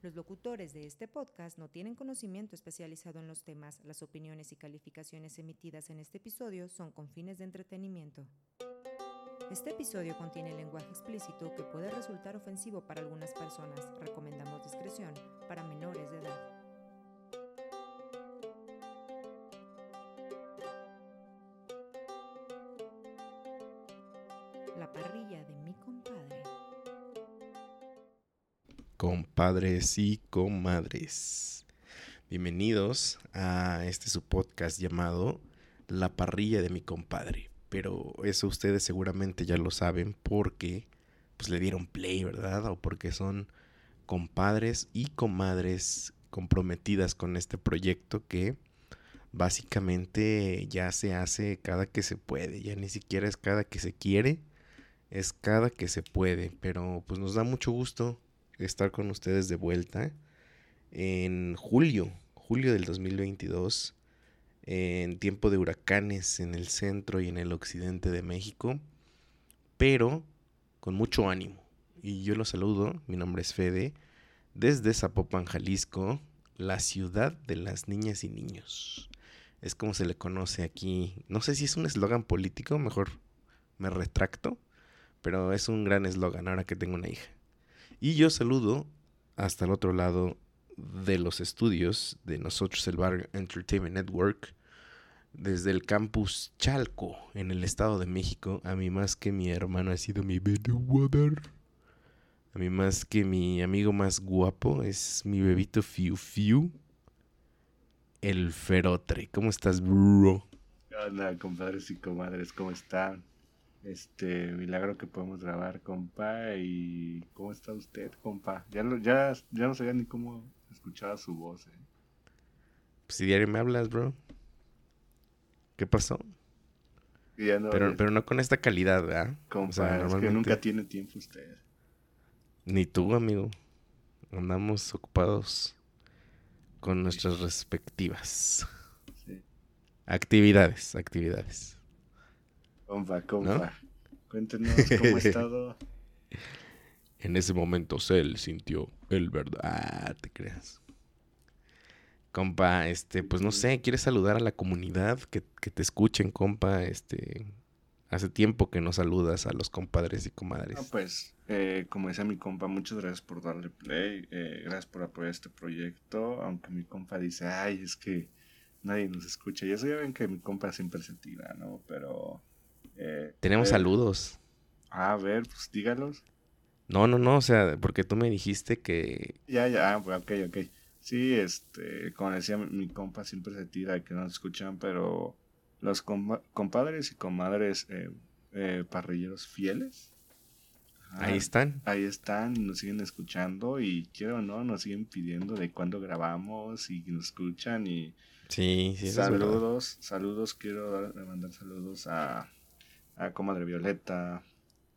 Los locutores de este podcast no tienen conocimiento especializado en los temas. Las opiniones y calificaciones emitidas en este episodio son con fines de entretenimiento. Este episodio contiene lenguaje explícito que puede resultar ofensivo para algunas personas. Recomendamos discreción para menores de edad. Compadres y comadres. Bienvenidos a este su podcast llamado La parrilla de mi compadre. Pero eso ustedes seguramente ya lo saben porque pues le dieron play, ¿verdad? O porque son compadres y comadres comprometidas con este proyecto que básicamente ya se hace cada que se puede, ya ni siquiera es cada que se quiere, es cada que se puede, pero pues nos da mucho gusto estar con ustedes de vuelta en julio, julio del 2022, en tiempo de huracanes en el centro y en el occidente de México, pero con mucho ánimo. Y yo los saludo, mi nombre es Fede, desde Zapopan, Jalisco, la ciudad de las niñas y niños. Es como se le conoce aquí. No sé si es un eslogan político, mejor me retracto, pero es un gran eslogan ahora que tengo una hija. Y yo saludo hasta el otro lado de los estudios de nosotros, el Bar Entertainment Network, desde el campus Chalco, en el Estado de México. A mí más que mi hermano ha sido mi water. A mí más que mi amigo más guapo es mi bebito Fiu Fiu, el Ferotre. ¿Cómo estás, bro? Hola, compadres y comadres, ¿cómo están? Este, milagro que podemos grabar, compa. ¿Y cómo está usted, compa? Ya, lo, ya, ya no sabía ni cómo escuchaba su voz, ¿eh? Pues si diario me hablas, bro. ¿Qué pasó? Ya no, Pero, es- pero no con esta calidad, ¿verdad? compa, o sea, es que normalmente- nunca tiene tiempo usted. Ni tú, amigo. Andamos ocupados con nuestras respectivas Sí. actividades, actividades. Compa, compa. Cuéntenos cómo ha estado. En ese momento Cell sintió el verdad. Ah, te creas. Compa, este, pues no sé, ¿quieres saludar a la comunidad? Que, que te escuchen, compa. Este, hace tiempo que no saludas a los compadres y comadres. No, pues, eh, como decía mi compa, muchas gracias por darle play. eh, gracias por apoyar este proyecto. Aunque mi compa dice, ay, es que nadie nos escucha. Y eso ya ven que mi compa siempre se tira, ¿no? Pero. Eh, Tenemos eh, saludos. A ver, pues dígalos. No, no, no, o sea, porque tú me dijiste que Ya, ya, ah, pues, ok, ok. Sí, este, como decía mi, compa, siempre se tira que no nos escuchan, pero los compa- compadres y comadres eh, eh, parrilleros fieles. ajá, ahí están. Ahí están y nos siguen escuchando y quiero o no, nos siguen pidiendo de cuándo grabamos y nos escuchan y Sí, sí, es saludos, saludos, quiero dar- mandar saludos a, a comadre Violeta,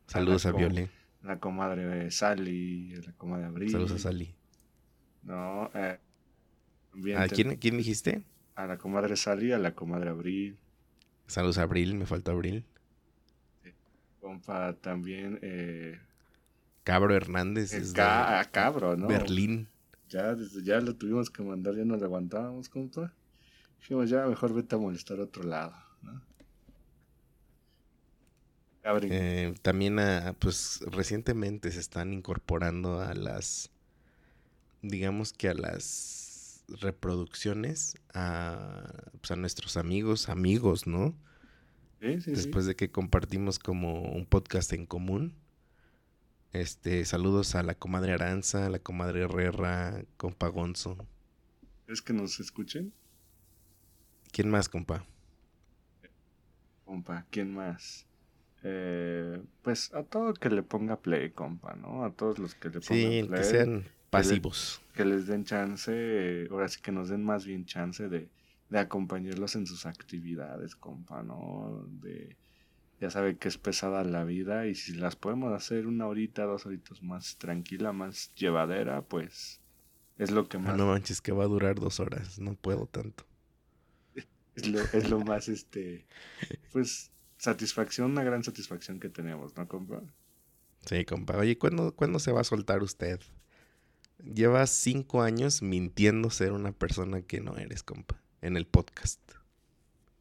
Saludos a Hola, Viole. a la comadre Sally, a la comadre Abril. Saludos a Sally. No, eh, ¿A quién, quién dijiste? a la comadre Sally, a la comadre Abril, Saludos a Abril, me falta Abril. compa también eh, Cabro Hernández es ca- de a cabro, ¿no? Berlín. Ya, desde ya lo tuvimos que mandar, ya no lo aguantábamos, compa. Dijimos, ya mejor vete a molestar a otro lado, Eh, también a, pues recientemente se están incorporando a las, digamos que a las reproducciones a, pues, a nuestros amigos, amigos, ¿no? sí, sí, sí. Después de que compartimos como un podcast en común. Este, saludos a la comadre Aranza, a la comadre Herrera, compa Gonzo. ¿Es que nos escuchen? ¿Quién más, compa? Compa, ¿quién más? Eh, pues a todo que le ponga play, compa, ¿no? A todos los que le pongan Sí, play. que sean pasivos. que les den chance, eh, ahora sí que nos den más bien chance de, de acompañarlos en sus actividades, compa, ¿no? De, ya sabe que es pesada la vida y si las podemos hacer una horita, dos horitas más tranquila, más llevadera, pues es lo que Ah, más, no manches, que va a durar dos horas. No puedo tanto. es, lo, es lo más, este, pues satisfacción, una gran satisfacción que tenemos, ¿no, compa? Sí, compa. Oye, ¿cuándo, ¿cuándo se va a soltar usted? Llevas cinco años mintiendo ser una persona que no eres, compa, en el podcast.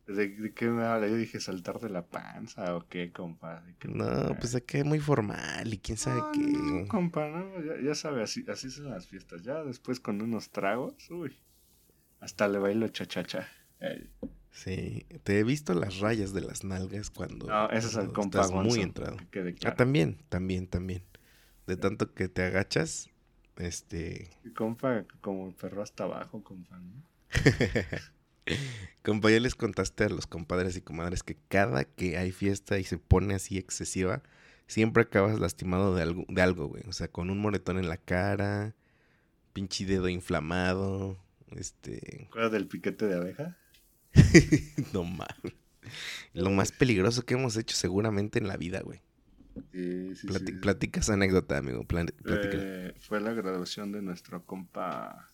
¿De, qué me habla? Yo dije saltar de la panza o qué, compa. ¿De qué No, pues de que muy formal y quién sabe No, qué. no, compa, no, ya, ya sabe, así, así son las fiestas. Ya después con unos tragos, uy, hasta le bailo chachacha. Ey. Sí, te he visto las rayas de las nalgas cuando, No, ese es el compa estás muy entrado. que Ah, también, también, también. De tanto que te agachas, este... Compa, como el perro hasta abajo, compa, ¿no? Compa, ya les contaste a los compadres y comadres que cada que hay fiesta y se pone así excesiva, siempre acabas lastimado de algo, de algo, güey. O sea, con un moretón en la cara, pinche dedo inflamado, este... ¿Te acuerdas del piquete de abeja? no mames. Lo más peligroso que hemos hecho seguramente en la vida, güey. Sí, sí, Plati- sí. Platicas anécdota, amigo. Eh, fue la graduación de nuestro compa,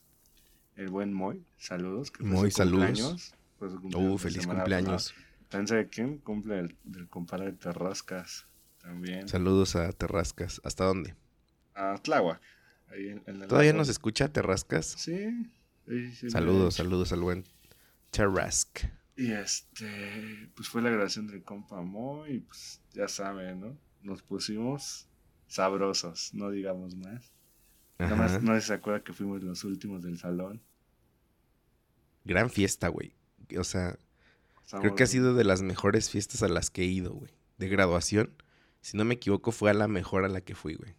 el buen Moy. Saludos. que Moy, saludos. Fue su cumpleaños Uh, feliz cumpleaños. ¿También sabe quién? Cumple el, del compadre Terrascas. También. Saludos a Terrascas. ¿Hasta dónde? A Tláhuac. Ahí en, en el ¿Todavía nos escucha Terrascas? Sí. sí, sí, Saludos, de saludos al buen Terrask. Y este, pues fue la grabación del compa Moy. Y pues ya saben, ¿no? Nos pusimos sabrosos, no digamos más. Nada más no se acuerda que fuimos los últimos del salón. Gran fiesta, güey. O sea, creo que ha sido de las mejores fiestas a las que he ido, güey. De graduación. Si no me equivoco, fue a la mejor a la que fui, güey.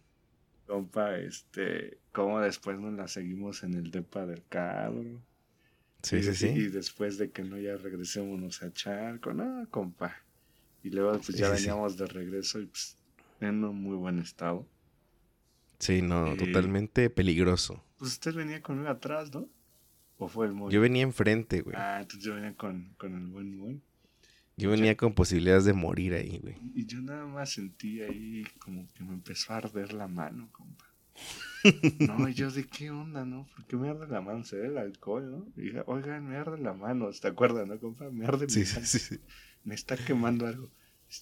Compa, este, como después nos la seguimos en el depa del cabro. Sí, y, sí, sí. Y después de que no ya regresémonos a Charco, no, compa. Y luego pues Sí, ya sí, sí. veníamos de regreso y pues en un muy buen estado. Sí, no, Y- totalmente peligroso. Pues usted venía conmigo atrás, ¿no? ¿O fue el muy? Yo venía enfrente, güey. Ah, entonces yo venía con, con el buen muy. Yo venía con posibilidades de morir ahí, güey. Y yo nada más sentí ahí como que me empezó a arder la mano, compa. No, y yo de qué onda, ¿no? ¿Por qué me arde la mano? ¿Será el alcohol, no? Y dije, oigan, me arde la mano, ¿te acuerdas, no, compa? Me arde Sí, mi mano. sí, sí. Me está quemando algo.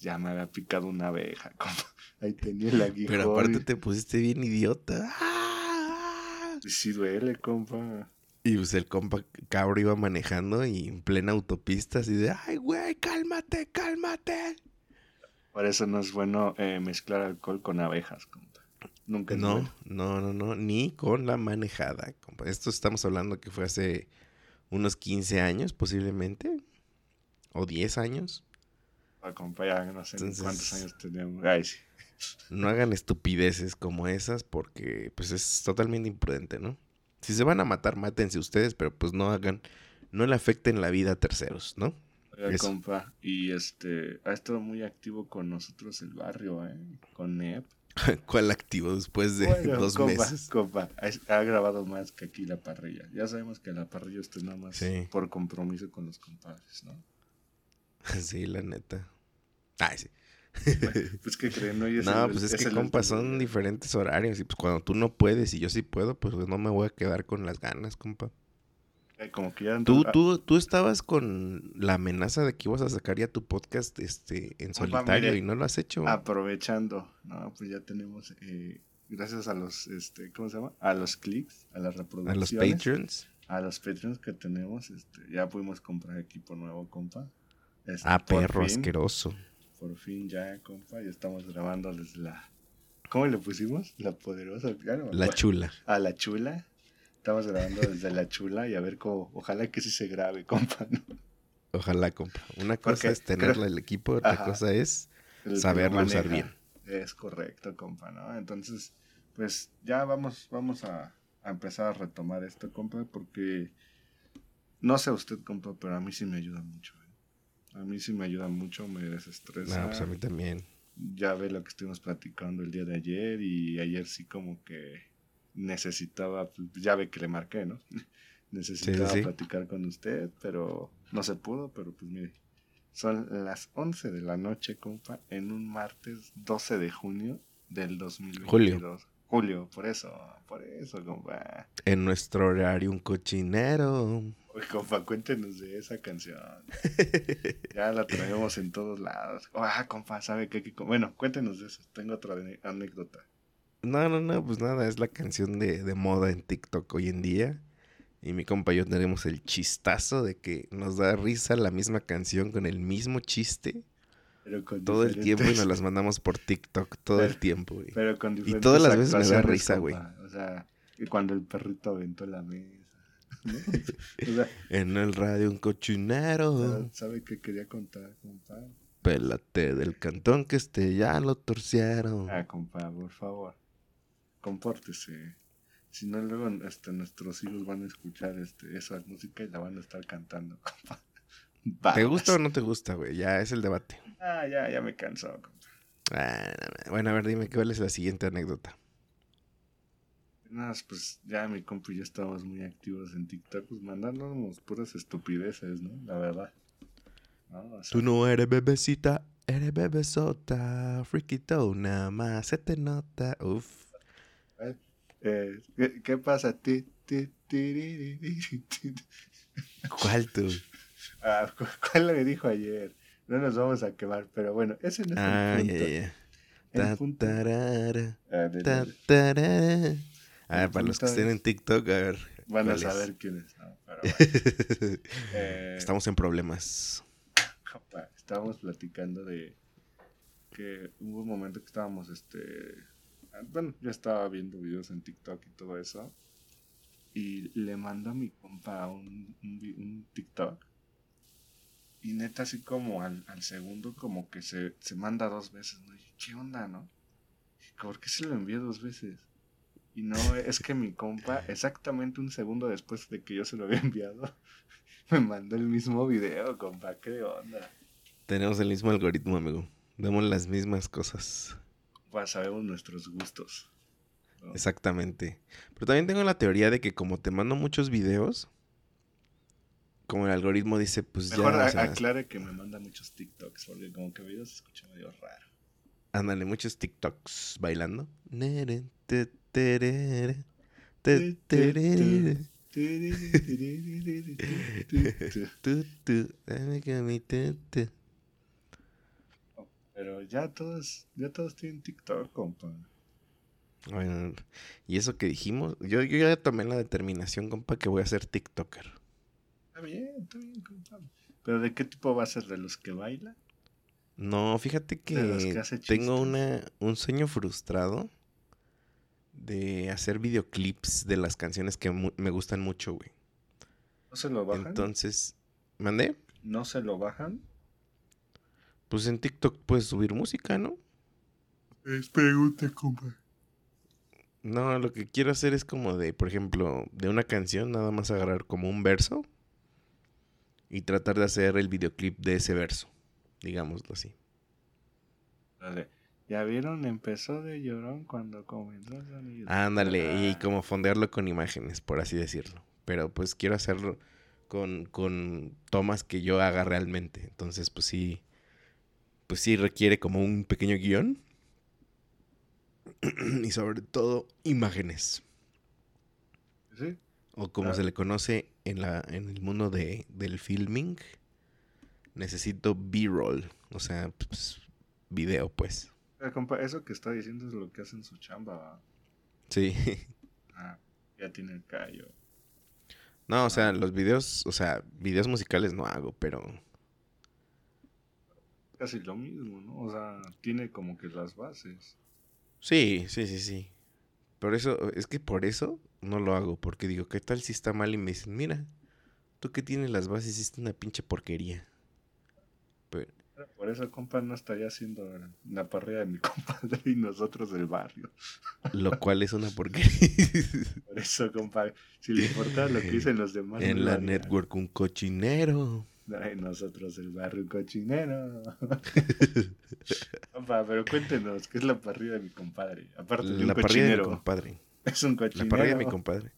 Ya me había picado una abeja, compa. Ahí tenía el aguijón. Pero aparte te pusiste bien idiota. ¡Ah! sí duele, compa. Y pues el compa cabro iba manejando y en plena autopista así de, ay, güey, cálmate, cálmate. Por eso no es bueno eh, mezclar alcohol con abejas, compa. Nunca No, no, no, no, ni con la manejada, compa. Esto estamos hablando que fue hace unos 15 años posiblemente, o 10 años. Ah, compa, ya no sé Entonces- cuántos años teníamos. Ay, sí. No hagan estupideces como esas porque pues es totalmente imprudente, ¿no? Si se van a matar, mátense ustedes, pero pues no hagan, no le afecten la vida a terceros, ¿no? Oiga, Eso. compa. Y este, ha estado muy activo con nosotros el barrio, ¿eh? Con NEP. ¿Cuál activo después de Bueno, dos compa, meses? Compa, ha, grabado más que aquí la parrilla. Ya sabemos que la parrilla usted nada más Sí. por compromiso con los compadres, ¿no? Sí, la neta. Ay, sí. Pues que creen, hoy es no, el- pues es, que último son diferentes horarios y pues cuando tú no puedes y yo sí puedo, pues no me voy a quedar con las ganas, compa. Como que ya Tú, tú, tú estabas con la amenaza de que ibas a sacar ya tu podcast este, en solitario y no lo has hecho. aprovechando, no, pues ya tenemos, eh, gracias a los, este, ¿cómo se llama? A los clics, a las a reproducciones. los Patreons. A los Patreons que tenemos, este, ya pudimos comprar equipo nuevo, compa. Este, Ah, perro fin, asqueroso. Por fin ya, compa, ya estamos grabando desde la... ¿Cómo le pusimos? La poderosa. me La chula. A la chula. Estamos grabando desde la chula y a ver cómo... Ojalá que sí se grabe, compa. ¿no? Ojalá, compa. Una Porque cosa es tenerla creo- el equipo, otra Ajá. cosa es El saberlo usar bien. Es correcto, compa, ¿no? Entonces, pues ya vamos, vamos a, a empezar a retomar esto, compa, porque no sé usted, compa, pero a mí sí me ayuda mucho. ¿eh? A mí sí me ayuda mucho, me desestresa. No, pues a mí también. Ya ve lo que estuvimos platicando el día de ayer y ayer sí como que necesitaba, pues, ya ve que le marqué, ¿no? necesitaba sí. platicar con usted, pero no se pudo, pero pues mire, son las 11 de la noche, compa, en un martes 12 de junio del 2022. Julio. Julio, por eso, por eso, compa. En nuestro horario, un cochinero. Uy, compa, cuéntenos de esa canción. Ya la traemos en todos lados. Ah, compa, ¿sabe qué? qué? Bueno, cuéntenos de eso. Tengo otra anécdota. No, no, no, pues nada, es la canción de, de moda en TikTok hoy en día. Y mi compa y yo tenemos el chistazo de que nos da risa la misma canción con el mismo chiste Pero con todo el tiempo y nos las mandamos por TikTok todo el tiempo, güey. Pero con diferentes todas las veces me da risa, güey. O sea, y cuando el perrito aventó la mesa. ¿no? O sea, En el radio un cochinero. ¿sabe qué quería contar, compa? Pélate del cantón que este ya lo torcieron. Ah, compa, por favor. Compórtese. Si no, luego este, nuestros hijos van a escuchar este, esa música y la van a estar cantando. ¿Te gusta o no te gusta, güey? Ya es el debate. Ah, ya, ya me cansó, compa. Ah, no, bueno, a ver, dime cuál es la siguiente anécdota. Nada, pues ya mi compa y yo estábamos muy activos en TikTok, pues mandándonos puras estupideces, ¿no? La verdad. ¿No? O sea, Tú no eres bebecita, eres bebesota. Friquito, nada más se te nota. Uf. Eh, ¿qué, qué pasa? Ti, ti, tiririri, ti. ¿Cuál tú? Ah, ¿cu- ¿Cuál le dijo ayer? No nos vamos a quemar, pero bueno, ese no es Ah, el ya, punto. ya, ya. El Ta, punto- tarara, Ah, ta, tarara. A ver, para los que estén es- en TikTok, a ver. Van a cuál es. saber quién es, ¿no? Pero bueno, eh, Estamos en problemas. estábamos platicando de que hubo un momento que estábamos, este, ah, bueno, yo estaba viendo videos en TikTok y todo eso, y le mando a mi compa un, TikTok, y neta así como al, al segundo como que se, se manda dos veces, ¿no? Y dije, ¿qué onda, no? Dije, ¿Por qué se lo envié dos veces? Y no, es que mi compa, exactamente un segundo después de que yo se lo había enviado, me mandó el mismo video, compa, ¿qué onda? Tenemos el mismo algoritmo, amigo. Damos las mismas cosas. Pues sabemos nuestros gustos. ¿no? Exactamente. Pero también tengo la teoría de que como te mando muchos videos, como el algoritmo dice, pues Mejor ya, o sea, aclare que me manda muchos TikToks, porque como que videos se escucha medio raro. ándale, muchos TikToks bailando. Nere, te, terere, te, terere, tu, tu, dame que mi te, te. Pero ya todos, ya todos tienen TikTok, compa. Bueno, y eso que dijimos, yo, yo ya tomé la determinación, compa, que voy a ser TikToker. Está bien, está bien, compa. Pero ¿de qué tipo va a ser? ¿De los que bailan? No, fíjate que, que tengo una, un sueño frustrado de hacer videoclips de las canciones que mu- me gustan mucho, güey. ¿No se lo bajan? Entonces, ¿mandé? ¿No se lo bajan? Pues en TikTok puedes subir música, ¿no? Es pregunta, compa. No, lo que quiero hacer es como de, por ejemplo, de una canción, nada más agarrar como un verso y tratar de hacer el videoclip de ese verso, digámoslo así. Dale. ¿Ya vieron? Empezó de llorón cuando comenzó el sonido. Ándale, y Ah, como fondearlo con imágenes, por así decirlo. Pero pues quiero hacerlo con, con tomas que yo haga realmente. Entonces, pues sí, pues sí requiere como un pequeño guion. y sobre todo, imágenes. ¿Sí? O como Ah. se le conoce en, la, en el mundo de, del filming, necesito B-roll. O sea, pues, video, pues. Ah, compa, eso que está diciendo es lo que hacen su chamba. Sí. Ah, ya tiene el callo. No, o sea, los videos, o sea, videos musicales no hago, pero Casi lo mismo, ¿no? O sea, tiene como que las bases. sí, sí, sí, sí. Por eso, es que por eso no lo hago, porque digo, ¿qué tal si está mal? Y me dicen, mira, tú que tienes las bases, hiciste una pinche porquería. Pero, Por eso, compa, no estaría haciendo la parrilla de mi compadre y nosotros del barrio. lo cual es una porquería. Por eso, compa, si le importara lo que dicen los demás. en la haría. network un cochinero. Nosotros del barrio un cochinero. compa, pero cuéntenos, ¿qué es la parrilla de mi compadre? Aparte de un La parrilla de mi compadre. es un La cochinero. parrilla de mi compadre.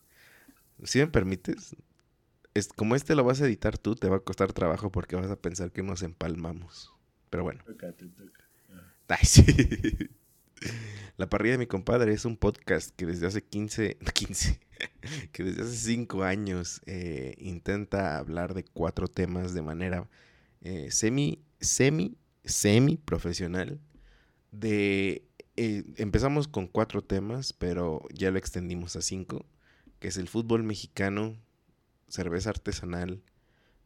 Si me permites, es, como este lo vas a editar tú, te va a costar trabajo porque vas a pensar que nos empalmamos. Pero bueno. Toca, te toca. Ay, sí. La parrilla de mi compadre es un podcast que desde hace 15, 15, que desde hace 5 años eh, intenta hablar de cuatro temas de manera eh, semi, semi, semi profesional. De eh, empezamos con cuatro temas, pero ya lo extendimos a cinco, que es el fútbol mexicano, cerveza artesanal,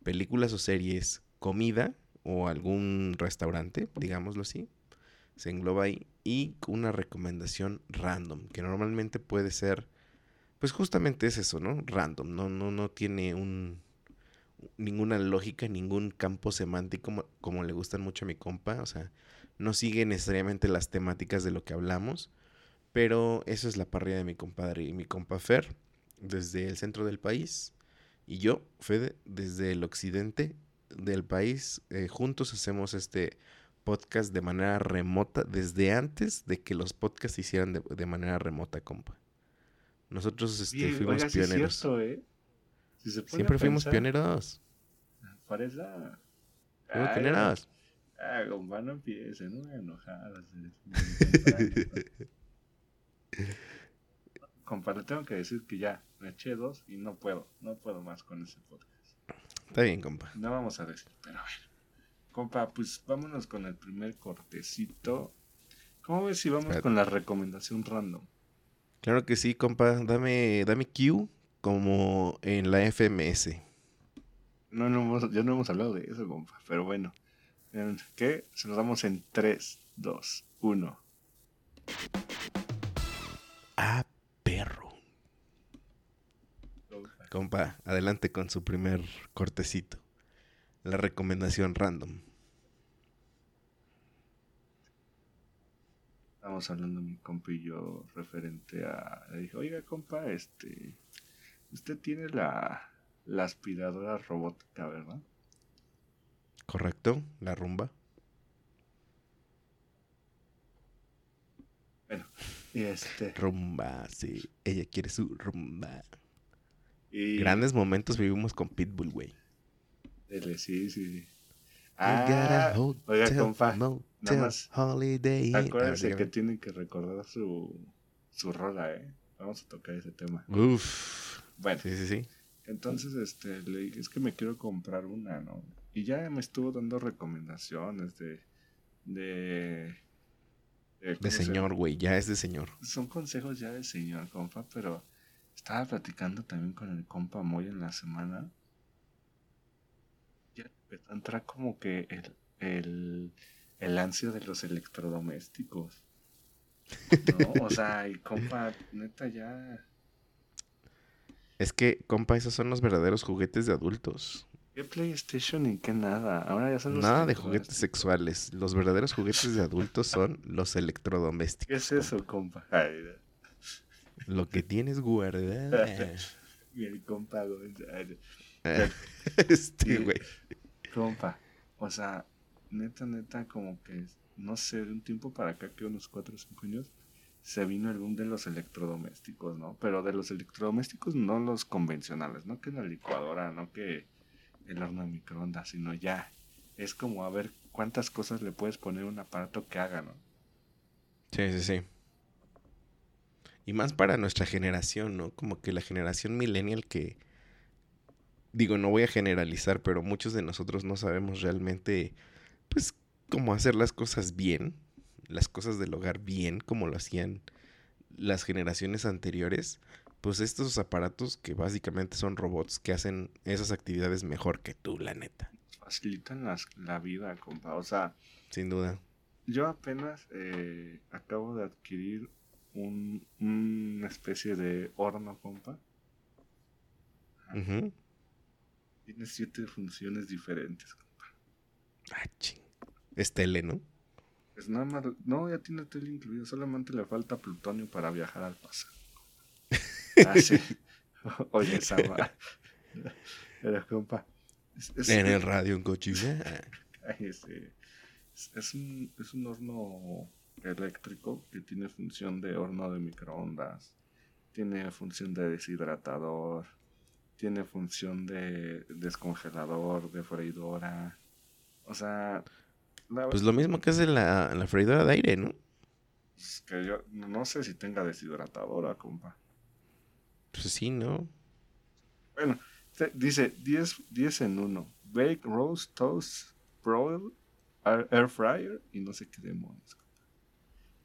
películas o series, comida o algún restaurante, digámoslo así, se engloba ahí, y una recomendación random, que normalmente puede ser, pues justamente es eso, ¿no? Random, no, no, no tiene un, ninguna lógica, ningún campo semántico como, como le gustan mucho a mi compa, o sea, no sigue necesariamente las temáticas de lo que hablamos, pero eso es la parrilla de mi compadre y mi compa Fer, desde el centro del país, y yo, Fede, desde el occidente del país. Eh, juntos hacemos este podcast de manera remota desde antes de que los podcasts se hicieran de, manera remota, compa. Nosotros este, fuimos pioneros. ¿eh? Siempre fuimos pioneros. Parece. Fuimos pioneros. Ah, compa, no empiece, no me enojar. compa, le tengo que decir que ya me eché dos y no puedo, no puedo más con ese podcast. Está bien, compa. No vamos a decir, pero bueno. Compa, pues vámonos con el primer cortecito. ¿Cómo ves si vamos con la recomendación random? Claro que sí, compa. Dame, dame Q como en la FMS. No, no hemos, ya no hemos hablado de eso, compa. Pero bueno. ¿Qué? Se nos damos en 3, 2, 1. Ah, perro. Compa, adelante con su primer cortecito. La recomendación random. Estamos hablando mi compa y yo referente a... Le dije, oiga compa, este... Usted tiene la, la aspiradora robótica, ¿verdad? Correcto, la rumba. Bueno, y este... Rumba, sí. Ella quiere su rumba. Grandes momentos vivimos con Pitbull, güey. Sí, sí, Ah, oiga, compa. Nada más. Holiday. Acuérdense que tienen que recordar su, su rola, ¿eh? Vamos a tocar ese tema. Uf. Bueno. Sí, sí, sí. Entonces, este, le es que me quiero comprar una, ¿no? Y ya me estuvo dando recomendaciones de. de. De, señor, güey, ya es de señor. Son consejos ya de señor, compa, pero estaba platicando también con el compa Moy en la semana. Ya entra como que el, el, el ansio de los electrodomésticos. ¿No? O sea, y compa, neta ya. Es que, compa, esos son los verdaderos juguetes de adultos. ¿Qué PlayStation y qué nada? Ahora ya son Nada de juguetes sexuales. Los verdaderos juguetes de adultos son los electrodomésticos. ¿Qué es eso, compa? Lo que tienes guardado. y el compa, güey. este, güey. Compa, o sea, neta, neta, como que, no sé, de un tiempo para acá, que unos 4 o 5 años, se vino el boom de los electrodomésticos, ¿no? Pero de los electrodomésticos no los convencionales, no que la licuadora, no que el horno de microondas, sino ya. Es como a ver cuántas cosas le puedes poner a un aparato que haga, ¿no? Sí, sí, sí. Y más para nuestra generación, ¿no? Como que la generación millennial que, digo, no voy a generalizar, pero muchos de nosotros no sabemos realmente, pues, cómo hacer las cosas bien, las cosas del hogar bien, como lo hacían las generaciones anteriores. Pues estos aparatos que básicamente son robots que hacen esas actividades mejor que tú, la neta. Facilitan las, la vida, compa. O sea, sin duda. Yo apenas eh, acabo de adquirir un, una especie de horno, compa. Tiene siete funciones diferentes, compa. Ah, ching. Es tele, ¿no? Es nada más. No, ya tiene tele incluido. Solamente le falta plutonio para viajar al pasado. ah, sí. Oye, Sama. Pero, compa. en el radio en cochina. es, es, un, es un horno eléctrico que tiene función de horno de microondas, tiene función de deshidratador, tiene función de descongelador, de freidora. O sea... pues lo mismo que hace la, la freidora de aire, ¿no? Es que yo no sé si tenga deshidratadora, compa. Pues sí, ¿no? Bueno, dice 10, 10 en 1. Bake, roast, toast, broil, air fryer y no sé qué demonios.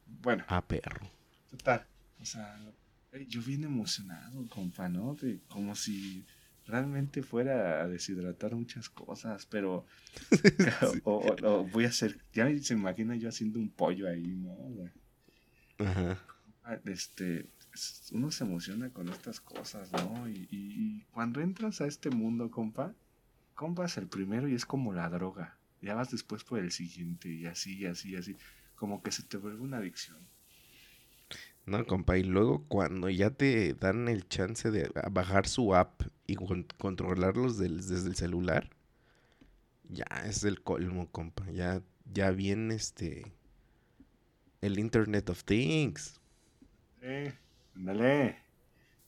bueno. Ah, perro. Total. O sea, yo vine emocionado, compa, ¿no? De, como si realmente fuera a deshidratar muchas cosas, pero o, o- o voy a hacer, ya se imagina yo haciendo un pollo ahí, ¿no? Ajá. Ah, Este, es- uno se emociona con estas cosas, ¿no? Y, y- y cuando entras a este mundo, compa, compras el primero y es como la droga. Ya vas después por el siguiente y así, y así, y así. Como que se te vuelve una adicción. No, compa, y luego cuando ya te dan el chance de bajar su app y con- controlarlos del- desde el celular, ya es el colmo, compa. Ya, ya viene este el Internet of Things. Eh.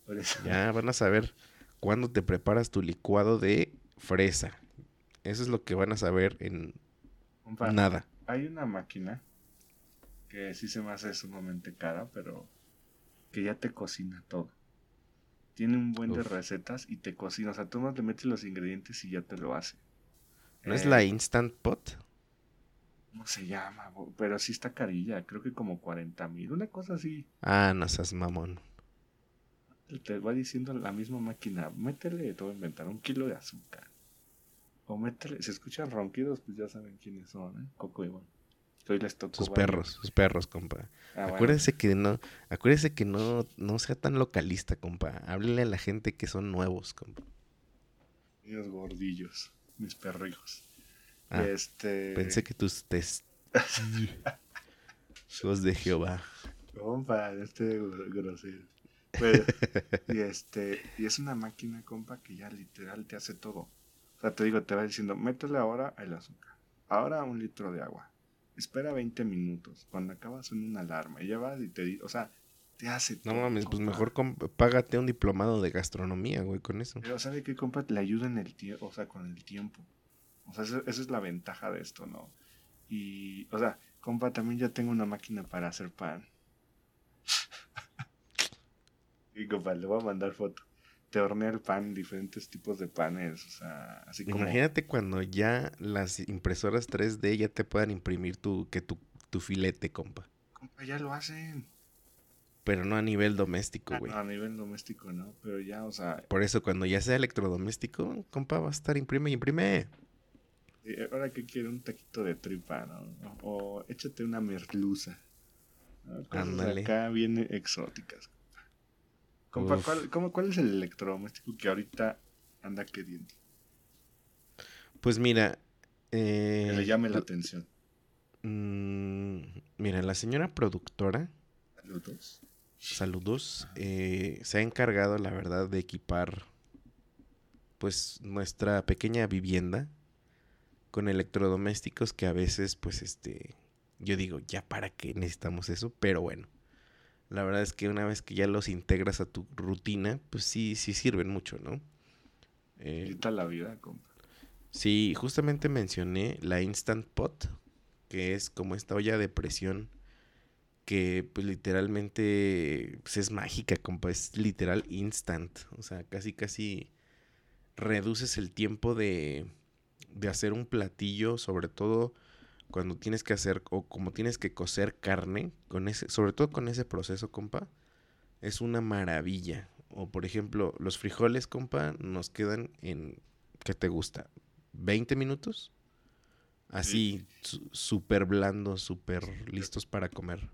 Por eso. Ya van a saber cuándo te preparas tu licuado de fresa. Eso es lo que van a saber en Compa, nada. Hay una máquina que sí se me hace sumamente cara, pero que ya te cocina todo. Tiene un buen de recetas y te cocina. O sea, tú no le metes los ingredientes y ya te lo hace. ¿No es Eh, la Instant Pot? ¿Cómo se llama? Pero sí está carilla. Creo que como 40 mil. Una cosa así. Ah, no seas mamón. Te va diciendo la misma máquina. Métele, te voy a inventar, un kilo de azúcar. O métele. Si escuchan ronquidos, pues ya saben quiénes son, ¿eh? Coco y Bon. Que hoy les tocó. Sus perros, sus perros, compa. Ah, bueno. Acuérdese que no, acuérdese que no, no sea tan localista, compa. Háblele a la gente que son nuevos, compa. Mis gordillos, mis perrijos. Ah, este. Pensé que tus test. Hijos de Jehová. Compa, este gr- grosero. Pero, y este. Y es una máquina, compa, que ya literal te hace todo. O sea, te digo, te va diciendo, métele ahora el azúcar. Ahora un litro de agua. Espera 20 minutos. Cuando acabas suena una alarma. Y ya vas y te dice, o sea, te hace No todo. mames, pues mejor págate un diplomado de gastronomía, güey, con eso. Pero ¿sabe qué, compa? Le ayuda en el tiempo, o sea, con el tiempo. O sea, esa, esa es la ventaja de esto, ¿no? Y, o sea, compa, también ya tengo una máquina para hacer pan. y, compa, le voy a mandar foto. Te hornea el pan, diferentes tipos de panes, o sea, así como... Imagínate cuando ya las impresoras 3D ya te puedan imprimir tu, que tu, tu filete, compa. Compa, ya lo hacen. Pero no a nivel doméstico, Ah, güey. no, a nivel doméstico, ¿no? Pero ya, o sea, Por eso cuando ya sea electrodoméstico, compa, va a estar imprime y imprime. ahora que quiere un taquito de tripa, ¿no? O échate una merluza. ¿no? Cosas Ándale. acá bien exóticas. Compa. ¿cuál, cómo- cuál es el electrodoméstico que ahorita anda queriendo? Pues mira. Que Eh, le llame la atención. mm, mira, la señora productora, Saludos. saludos, eh, se ha encargado, la verdad, de equipar pues nuestra pequeña vivienda con electrodomésticos que a veces, pues este, yo digo, ya para qué necesitamos eso, pero bueno. La verdad es que una vez que ya los integras a tu rutina, pues sí, sí sirven mucho, ¿no? Eh, la vida, compa. Sí, justamente mencioné la Instant Pot, que es como esta olla de presión que pues literalmente pues, es mágica, compa, es literal instant, o sea, casi casi reduces el tiempo de, de hacer un platillo, sobre todo cuando tienes que hacer o como tienes que cocer carne, con ese, sobre todo con ese proceso, compa, es una maravilla. O por ejemplo, los frijoles, compa, nos quedan en ¿qué te gusta? ¿20 minutos? Así, su- súper blandos, súper listos para comer.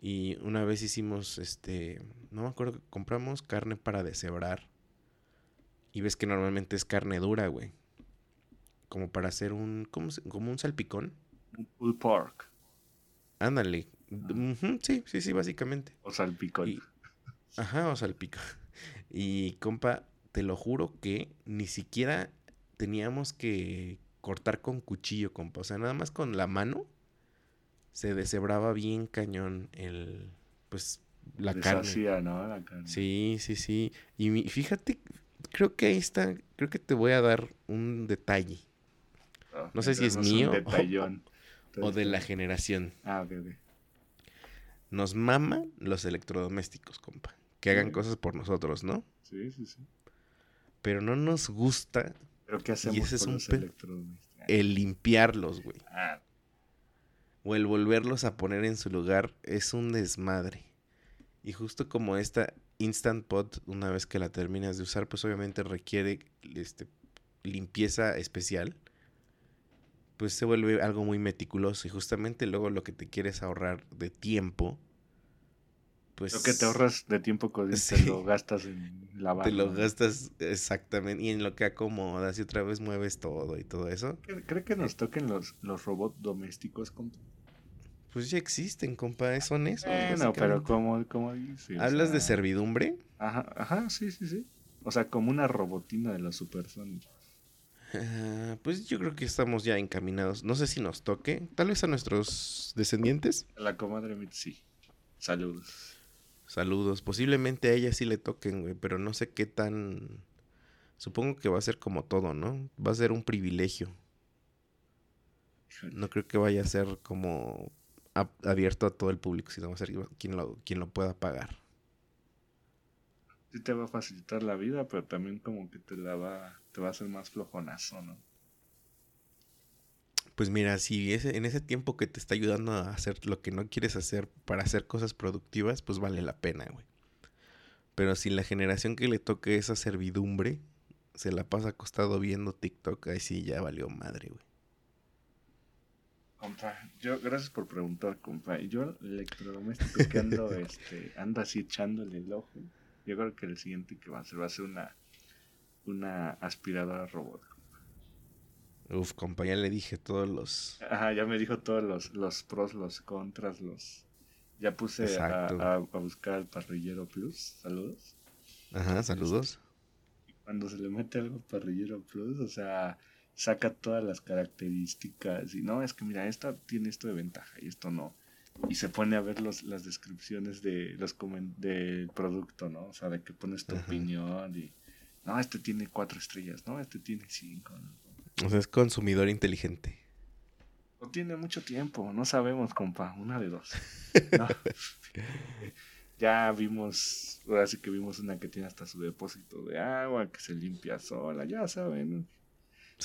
Y una vez hicimos, este, no me acuerdo, compramos carne para deshebrar. Y ves que normalmente es carne dura, güey. Como para hacer un, ¿cómo se- como un salpicón. Un pulled pork. Ándale. Ujú, sí, sí, sí, básicamente. O salpicón. Y- Ajá, o salpico. Y compa, te lo juro que ni siquiera teníamos que cortar con cuchillo, compa. O sea, nada más con la mano se deshebraba bien cañón el, pues, la carne. Deshacía, ¿no? La carne. Sí, sí, sí. Y mi- fíjate, creo que ahí está, creo que te voy a dar un detalle. Ah, no sé si es tenemos un mío o- O de la generación. Ah, ok, ok. Nos maman los electrodomésticos, compa. Que hagan Sí. cosas por nosotros, ¿no? Sí, sí, sí. Pero no nos gusta Pero ¿qué hacemos ese es con un los pe- electrodomésticos? el limpiarlos, güey. Ah, o el volverlos a poner en su lugar es un desmadre. Y justo como esta Instant Pot, una vez que la terminas de usar, pues obviamente requiere este, limpieza especial. Pues se vuelve algo muy meticuloso y justamente luego lo que te quieres ahorrar de tiempo. Pues, lo que te ahorras de tiempo te lo gastas en lavar. Te lo gastas exactamente y en lo que acomodas y otra vez mueves todo y todo eso. ¿Cree que nos toquen los, los robots domésticos? Pues ya existen, compa, son esos. Bueno, pero como, como dices. ¿Hablas de servidumbre? Ajá, ajá, sí, sí, sí. O sea, como una robotina de los supersónicos. Pues yo creo que estamos ya encaminados. No sé si nos toque. Tal vez a nuestros descendientes. La comadre sí. Saludos. Saludos. Posiblemente a ella sí le toquen, güey. Pero no sé qué tan. Supongo que va a ser como todo, ¿no? Va a ser un privilegio. No creo que vaya a ser como abierto a todo el público, sino va a ser quien lo, quien lo pueda pagar. Sí te va a facilitar la vida, pero también como que te la va, te va a hacer más flojonazo, ¿no? Pues mira, si ese, en ese tiempo que te está ayudando a hacer lo que no quieres hacer para hacer cosas productivas, pues vale la pena, güey. Pero si la generación que le toque esa servidumbre se la pasa acostado viendo TikTok, ahí sí ya valió madre, güey. Compa, yo, gracias por preguntar, compa. Yo el electrodoméstico que ando, este, ando así echándole el ojo. Yo creo que el siguiente que va a hacer va a ser una, una aspiradora robot. Uf, compa, ya le dije todos los. Ajá, ya me dijo todos los, los pros, los contras, los. Ya puse a, a, buscar al parrillero plus. Saludos. Ajá, saludos. Cuando se le mete algo parrillero plus, o sea, saca todas las características y no, es que mira, esta tiene esto de ventaja y esto no. Y se pone a ver los, las descripciones de los del producto, ¿no? O sea, de que pones tu opinión y, no, este tiene cuatro estrellas, no, este tiene cinco. O sea, es consumidor inteligente. No tiene mucho tiempo, no sabemos, compa, una de dos. ya vimos, ahora sí que vimos una que tiene hasta su depósito de agua, que se limpia sola, ya saben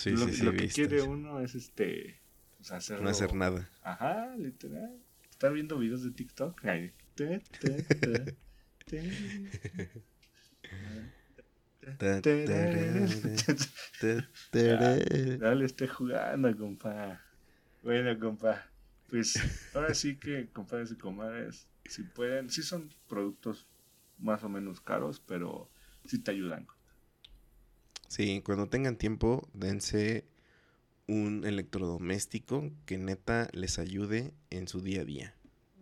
lo, que quiere uno es este. Pues no hacer nada. Ajá, literal. Estar viendo videos de TikTok. Dale, esté jugando, compa. Bueno, compa. Pues ahora sí que, compadres y comadres, si pueden, sí son productos más o menos caros, pero sí te ayudan. Sí, cuando tengan tiempo, dense un electrodoméstico que neta les ayude en su día a día.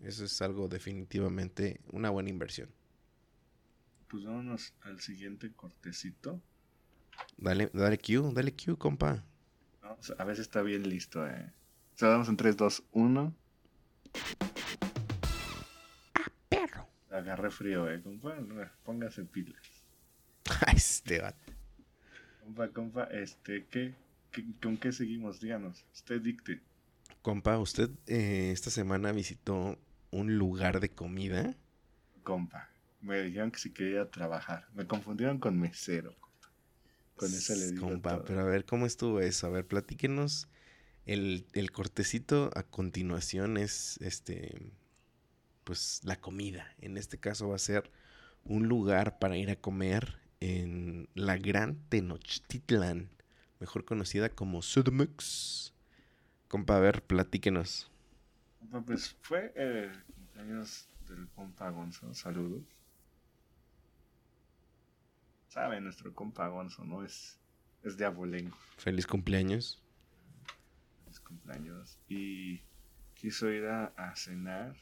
Eso es algo definitivamente una buena inversión. Pues vámonos al siguiente cortecito. Dale, dale Q, dale Q, compa. a veces está bien listo, eh. O sea, damos en 3, 2, 1. Ah, perro. Agarré frío, eh, compa. Póngase pilas. Ay, este vato. Compa, compa, este, ¿qué, con qué seguimos? Díganos, usted dicte. Compa, ¿usted eh, esta semana visitó un lugar de comida? Compa, me dijeron que si quería trabajar. Me confundieron con mesero. Con eso le digo Compa, pero a ver, ¿cómo estuvo eso? A ver, platíquenos. El, el cortecito a continuación es, este, pues, la comida. En este caso va a ser un lugar para ir a comer en la Gran Tenochtitlan, mejor conocida como Sudmux. Compa, a ver, platíquenos. Pues fue el cumpleaños del compa Gonzo, saludos. Sabe, nuestro compa Gonzo, ¿no? Es, es de abolengo. Feliz cumpleaños. Feliz cumpleaños. Y quiso ir a cenar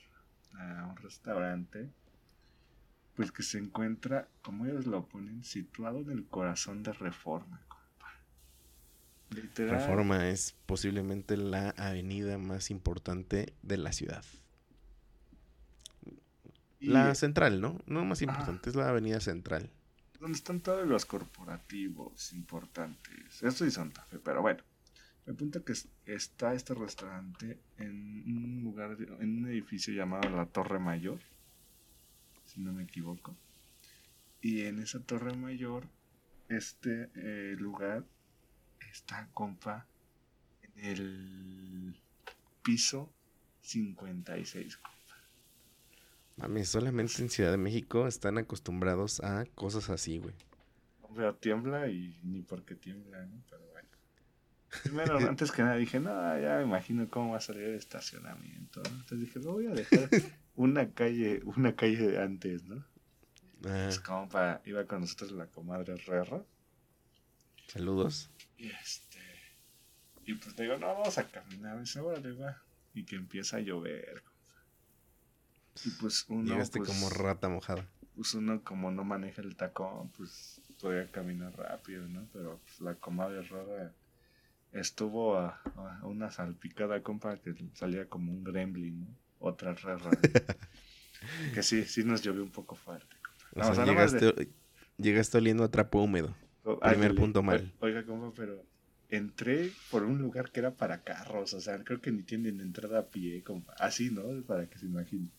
a un restaurante pues que se encuentra, como ellos lo ponen, situado en el corazón de Reforma. Reforma es posiblemente la avenida más importante de la ciudad. la central, ¿no? No más importante, es la avenida central. Donde están todos los corporativos importantes. Esto es Santa Fe, pero bueno. Me punto que está este restaurante en un lugar, en un edificio llamado la Torre Mayor si no me equivoco. Y en esa torre mayor, este eh, lugar está, compa, en el piso 56. Mames, solamente en Ciudad de México están acostumbrados a cosas así, güey. Pero tiembla y ni porque tiembla, ¿no? Pero bueno. Primero, antes que nada dije, no, ya me imagino cómo va a salir el estacionamiento. ¿no? Entonces dije, lo voy a dejar una calle, una calle antes, ¿no? Ah, Es como para, iba con nosotros la comadre Rerra. saludos. Y este. Y pues digo, no, vamos a caminar. Y dice, órale, va. Y que empieza a llover. Y pues uno. Llegaste pues, como rata mojada. pues uno como no maneja el tacón, pues podía caminar rápido, ¿no? Pero pues, la comadre Rora estuvo a, a una salpicada, compa, que salía como un gremlin, ¿no? Otra Rora. que sí, sí nos llovió un poco fuerte, compa. O sea, de- llegaste, llegaste oliendo a trapo húmedo. Oh, Primer punto mal. O- Oiga, compa, pero entré por un lugar que era para carros, o sea, creo que ni tienen entrada a pie, compa. Así, ¿no? Para que se imagine.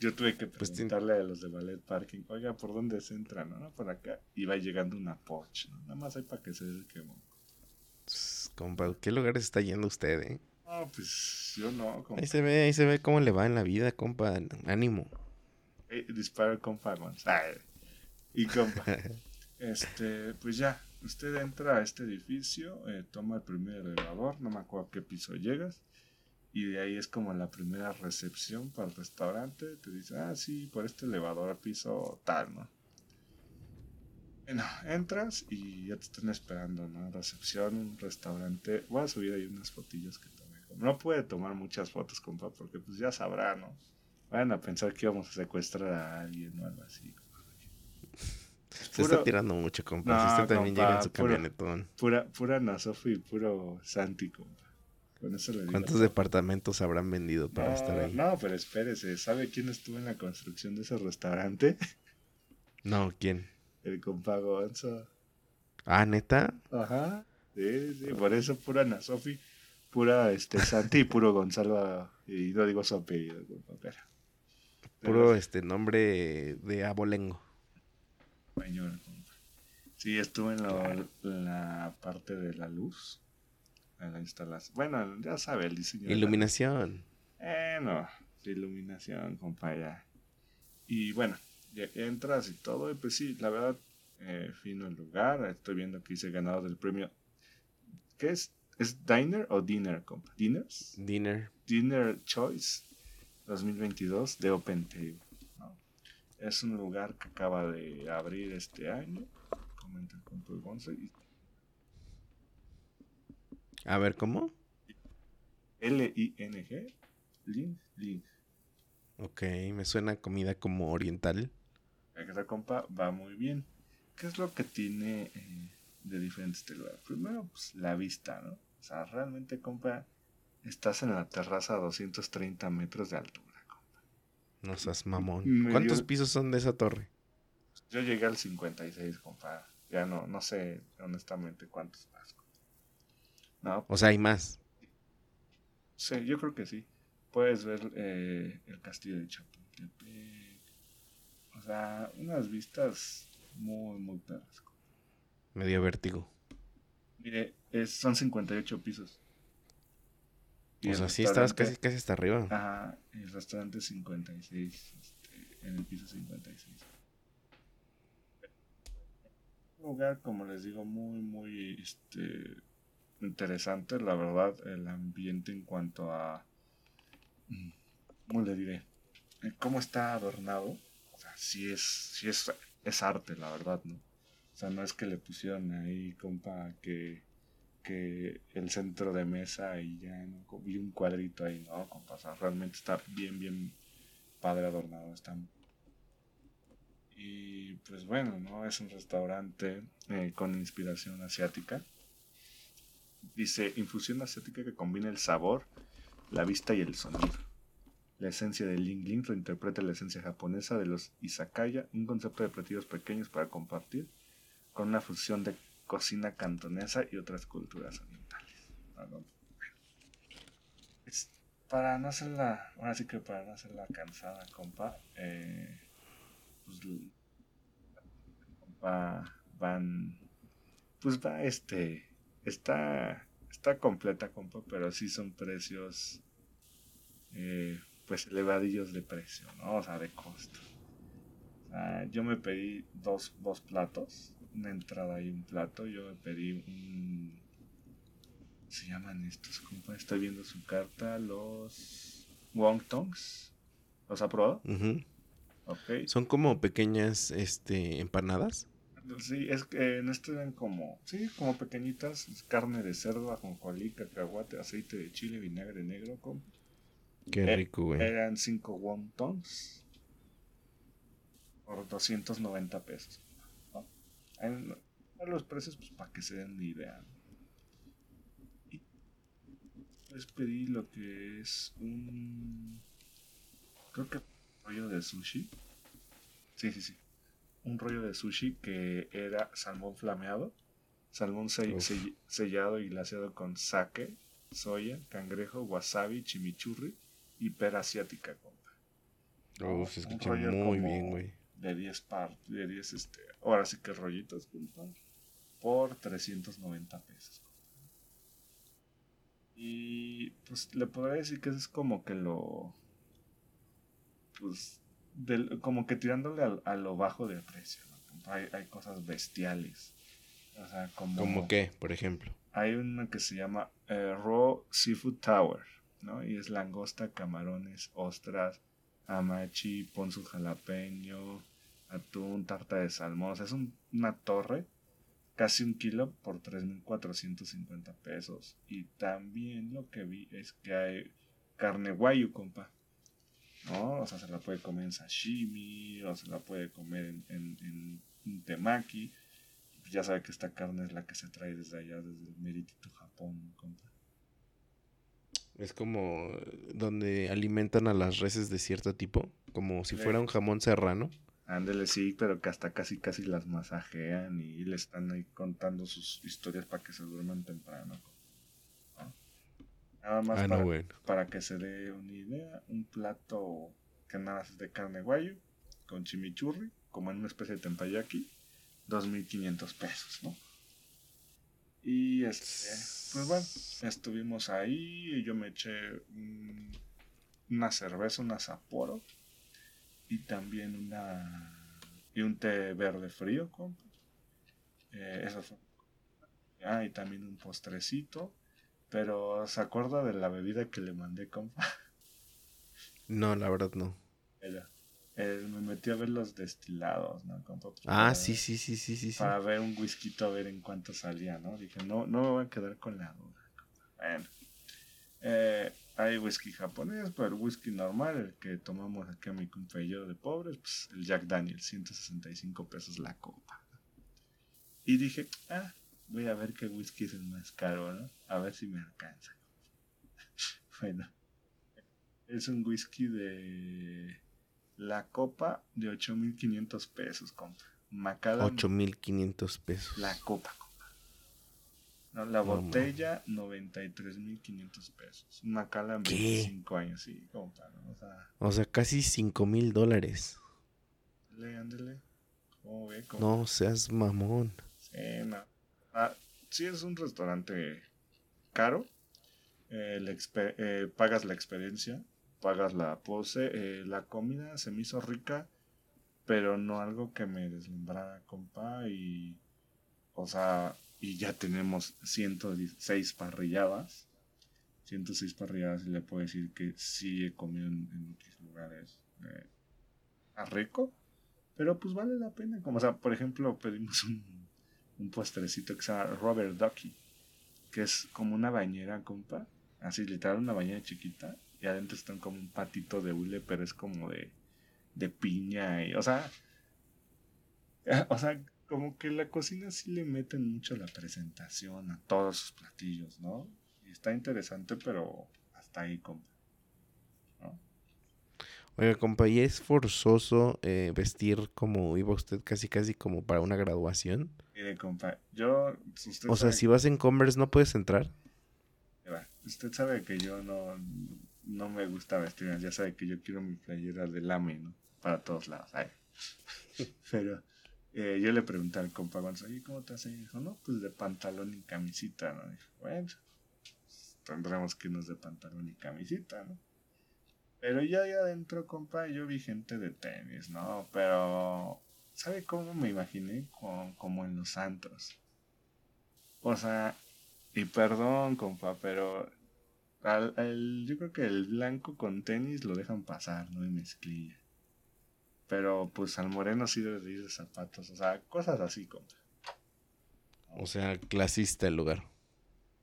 Yo tuve que Pues preguntarle a los de Ballet Parking, oiga, ¿por dónde se entra? No, no, por acá. Y va llegando una Porsche, ¿no? Nada más hay para que se quemón. Pss, Compa, ¿qué lugares está yendo usted, eh? No, pues yo no, compa. Ahí se ve, ahí se ve cómo le va en la vida, compa. Ánimo. Eh, dispara compa. Ay. Y compa, este, pues ya, usted entra a este edificio, eh, toma el primer elevador, no me acuerdo a qué piso llegas, y de ahí es como la primera recepción para el restaurante, te dice, ah, sí, por este elevador al piso tal, ¿no? Bueno, entras y ya te están esperando, ¿no? Recepción, un restaurante. Voy a subir ahí unas fotillas que tomé. No puede tomar muchas fotos, compa, porque pues ya sabrá, ¿no? Van a pensar que íbamos a secuestrar a alguien o algo así. Se Puro- está tirando mucho, compa. No, si usted también compa, llega en su puro- camionetón. Pura, pura Nasofi y puro Santi, compa. Con eso le digo. ¿Cuántos todo. departamentos habrán vendido para no, estar ahí? No, pero espérese. ¿Sabe quién estuvo en la construcción de ese restaurante? No, ¿quién? El compa Gonzo. Ah, neta. Ajá. Sí, sí. Por eso pura Nasofi, pura este, Santi y puro Gonzalo. Y no digo su apellido, compa, pero. Puro este nombre de abolengo. español, compa. Sí, estuve en la parte de la luz. En la instalación. Bueno, ya sabe, el diseño. de la- Iluminación. Bueno, de iluminación, compa, ya. Y bueno, ya entras y todo, y pues sí, la verdad, eh, fino el lugar. Estoy viendo que hice ganador del premio. ¿Qué es? ¿Es Diner o Dinner, compa? ¿Dinners? Dinner. Dinner Choice 2022 de Open Table. ¿no? Es un lugar que acaba de abrir este año. Comenta el compa Gonzo. A ver, ¿cómo? L-I-N-G. Link, link. Ok, me suena a comida como oriental. Esa compa va muy bien. ¿Qué es lo que tiene eh, de diferente este lugar? Primero, pues la vista, ¿no? O sea, realmente, compa, estás en la terraza a 230 metros de altura, compa. No seas mamón. Me ¿Cuántos dio- pisos son de esa torre? Yo llegué al 56, compa. Ya no, no sé honestamente cuántos más. No, O sea, hay más. sí, yo creo que sí. Puedes ver eh, el castillo de Chapultepec. O sea, unas vistas muy, muy perras. compa. Me dio vértigo. Mire, es, son 58 pisos. Y O sea, sí estabas restaurante- casi, casi hasta arriba. Ajá, el restaurante 56, este, en el piso 56. Un lugar, como les digo, muy, muy este, interesante, la verdad, el ambiente en cuanto a, ¿cómo le diré? Eh, ¿Cómo está adornado? O sea, sí es, sí es, es arte, la verdad, ¿no? O sea, no es que le pusieron ahí, compa, que, que el centro de mesa y ya, ¿no? Un cuadrito ahí, ¿no? Compa, realmente está bien, bien padre adornado. Está... Y pues bueno, ¿no? Es un restaurante eh, con inspiración asiática. Dice, infusión asiática que combina el sabor, la vista y el sonido. La esencia del Ling Ling reinterpreta la esencia japonesa de los izakaya, un concepto de platillos pequeños para compartir, con una fusión de cocina cantonesa y otras culturas orientales. Ah, para no hacerla, ahora sí que para no hacerla cansada, compa, eh, pues, van, pues va este, está, está completa, compa, pero sí son precios eh, pues elevadillos de precio, ¿no? O sea, de costo. O sea, yo me pedí dos, dos platos, una entrada y un plato. Yo me pedí un... Se llaman estos, compa. Estoy viendo su carta, los wontongs. ¿Los ha probado? Ujú. Ok. Son como pequeñas este, empanadas. Sí, es que en esto eran como, sí, como pequeñitas, es carne de cerdo, ajonjolí, cacahuate, aceite de chile, vinagre negro, compa. Qué Eh, rico, güey. Eran 5 wontons por 290 pesos. ¿no? En- en los precios, pues para que se den una idea. ¿no? Y les pedí lo que es un. Creo que rollo de sushi. Sí, sí, sí. Un rollo de sushi que era salmón flameado, salmón se- sellado y glaseado con sake, soya, cangrejo, wasabi, chimichurri y pera asiática, compa. Uf, se Un escucha rollo muy bien, güey. De 10 par, de 10, este, ahora sí que rollitos, compa, por 390 pesos. Y pues le podría decir que es como que lo, pues, del- como que tirándole al- a, lo bajo del precio, ¿no? Hay, hay cosas bestiales. O sea, como... ¿Cómo qué, por ejemplo? Hay una que se llama eh, Raw Seafood Tower, ¿no? Y es langosta, camarones, ostras, amachi, ponzu jalapeño, atún, tarta de salmón. O sea, es un- una torre, casi un kilo por 3.450 pesos. Y también lo que vi es que hay carne guayu, compa. ¿No? O sea, se la puede comer en sashimi, o se la puede comer en, en, en un temaki ya sabe que esta carne es la que se trae desde allá, desde el meritito Japón, compa. Es como donde alimentan a las reses de cierto tipo, como si fuera un jamón serrano. Ándele, sí, pero que hasta casi casi las masajean y le están ahí contando sus historias para que se duerman temprano. Nada más Ah, para, no, para que se dé una idea, un plato que nada más es de carne guayu, con chimichurri, como en una especie de tempayaki, 2.500 pesos, ¿no? Y este, pues bueno, estuvimos ahí y yo me eché un- una cerveza, una Sapporo y también una y un té verde frío, compa. Eh, eso fue. Ah, y también un postrecito. Pero ¿se acuerda de la bebida que le mandé, compa? No, la verdad no. Era, eh, me metí a ver los destilados, ¿no, compa? Pues, Ah, para sí, sí, sí, sí, sí. sí. Para ver un whisky a ver en cuánto salía, ¿no? Dije, no, no me voy a quedar con la duda. Bueno. Eh, hay whisky japonés, pero el whisky normal, el que tomamos aquí a mi compa y yo de pobres, pues el Jack Daniel, 165 pesos la copa. Y dije, ah, voy a ver qué whisky es el más caro, ¿no? A ver si me alcanza. bueno, es un whisky de la copa de 8500 pesos, compa. Macallan 8500 pesos. la copa, compa. No, la No, botella, 93.500 pesos. ¿Qué? 25 años, sí, compa. ¿no? O sea, O sea, casi 5 mil dólares. ándele, ándele. ¿Cómo ve? compa? No seas mamón. Sí, no. Ah, sí es un restaurante caro. Eh, eh, pagas la experiencia, pagas la pose. eh, la comida se me hizo rica, pero no algo que me deslumbrara, compa. Y, o sea, y ya tenemos 116 parrilladas. 106 parrilladas y le puedo decir que sí he comido en, en otros lugares. eh, a rico, pero pues vale la pena. Como, o sea, por ejemplo, pedimos un, un postrecito que se llama Robert Ducky, que es como una bañera, compa. Así, literal, una bañera chiquita. Y adentro están como un patito de hule, pero es como de, de piña. Y, o sea, o sea, como que la cocina sí le meten mucho la presentación a todos sus platillos, ¿no? Y está interesante, pero hasta ahí, compa. ¿no? Oiga, compa, ¿y es forzoso eh, vestir como iba usted casi casi como para una graduación? Mire, compa, yo... Usted O sea, si vas en Converse no puedes entrar. Usted sabe que yo no, no me gusta vestir, ya sabe que yo quiero mi playera de lame, ¿no? Para todos lados, ay. Pero eh, yo le pregunté al compa Gonzo, oye, ¿cómo te hace? Y dijo, no, pues de pantalón y camisita, ¿no? Dijo, bueno, pues, tendremos que irnos de pantalón y camisita, ¿no? Pero ya ahí adentro, compa, yo vi gente de tenis, ¿no? Pero, ¿sabe cómo me imaginé? Como, en los santos. O sea, y perdón, compa, pero yo creo que el blanco con tenis lo dejan pasar, ¿no? Y mezclilla. Pero pues al moreno sí debe ir de zapatos, o sea, cosas así, compa. O sea, clasista el lugar.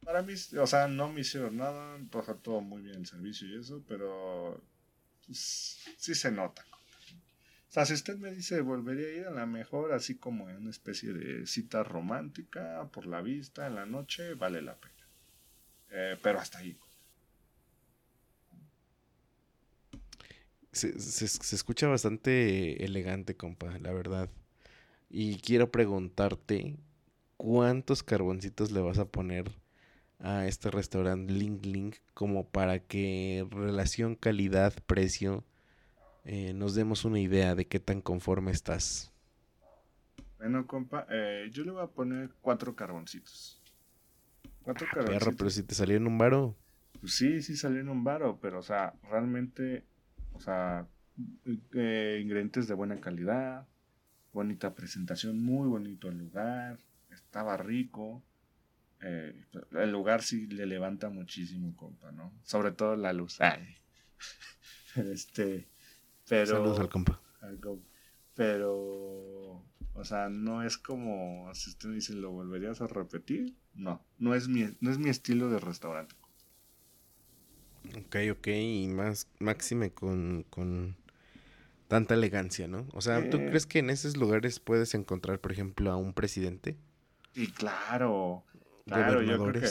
Para mí, o sea, no me hicieron nada, pues, todo muy bien el servicio y eso, pero pues, sí se nota. O sea, si usted me dice, volvería a ir a la mejor, así como en una especie de cita romántica, por la vista, en la noche, vale la pena. Eh, pero hasta ahí. Se, se, escucha bastante elegante, compa, la verdad. Y quiero preguntarte, ¿cuántos carboncitos le vas a poner a este restaurante Link Link como para que relación calidad-precio eh, nos demos una idea de qué tan conforme estás. Bueno, compa, eh, yo le voy a poner cuatro carboncitos. Cuatro ah, pero si te salió en un varo. Pues sí, sí salió en un varo, pero o sea, realmente, o sea, eh, ingredientes de buena calidad, bonita presentación, muy bonito el lugar, estaba rico. Eh, el lugar sí le levanta muchísimo, compa, ¿no? Sobre todo la luz. este, pero... Saludos al compa. Pero, o sea, no es como, si usted me dice, ¿lo volverías a repetir? No, no es mi, no es mi estilo de restaurante. Ok, ok, y más, máxime con, con tanta elegancia, ¿no? O sea, ¿tú crees que en esos lugares puedes encontrar, por ejemplo, a un presidente? Sí, claro. Claro, yo creo que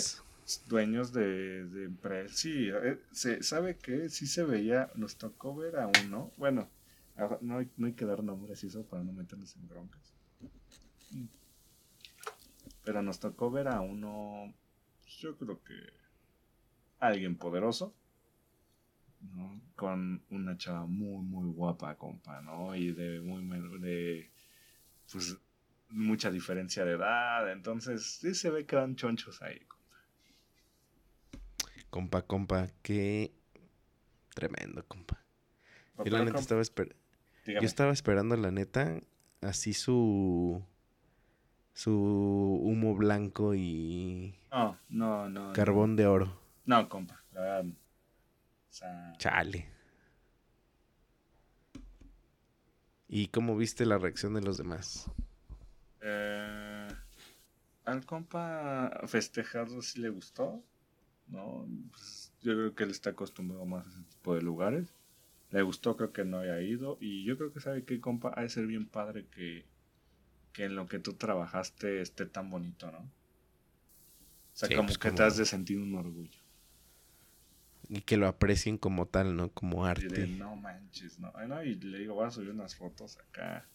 dueños de, de empresas. Sí, eh, se, ¿sabe que Sí se veía, nos tocó ver a uno. Bueno, no hay, no hay que dar nombres eso para no meternos en broncas. Pero nos tocó ver a uno, yo creo que alguien poderoso, ¿no? Con una chava muy, muy guapa, compa, ¿no? Y de muy, de, pues, mucha diferencia de edad, entonces sí se ve que van chonchos ahí. Compa, qué tremendo, compa. Yo la neta estaba Yo estaba esperando la neta así su su humo blanco y no, no, no, carbón de oro. No, compa, la verdad. Chale. ¿Y cómo viste la reacción de los demás? Eh, al compa festejado si le gustó, ¿no? Pues, yo creo que él está acostumbrado más a ese tipo de lugares. Le gustó, creo que no haya ido. Y yo creo que sabe que compa ha de ser bien padre que, que en lo que tú trabajaste esté tan bonito, ¿no? O sea, como pues, que te has de sentir un orgullo. Y que lo aprecien como tal, ¿no? Como arte. no manches, ¿no? Y le digo, voy a subir unas fotos acá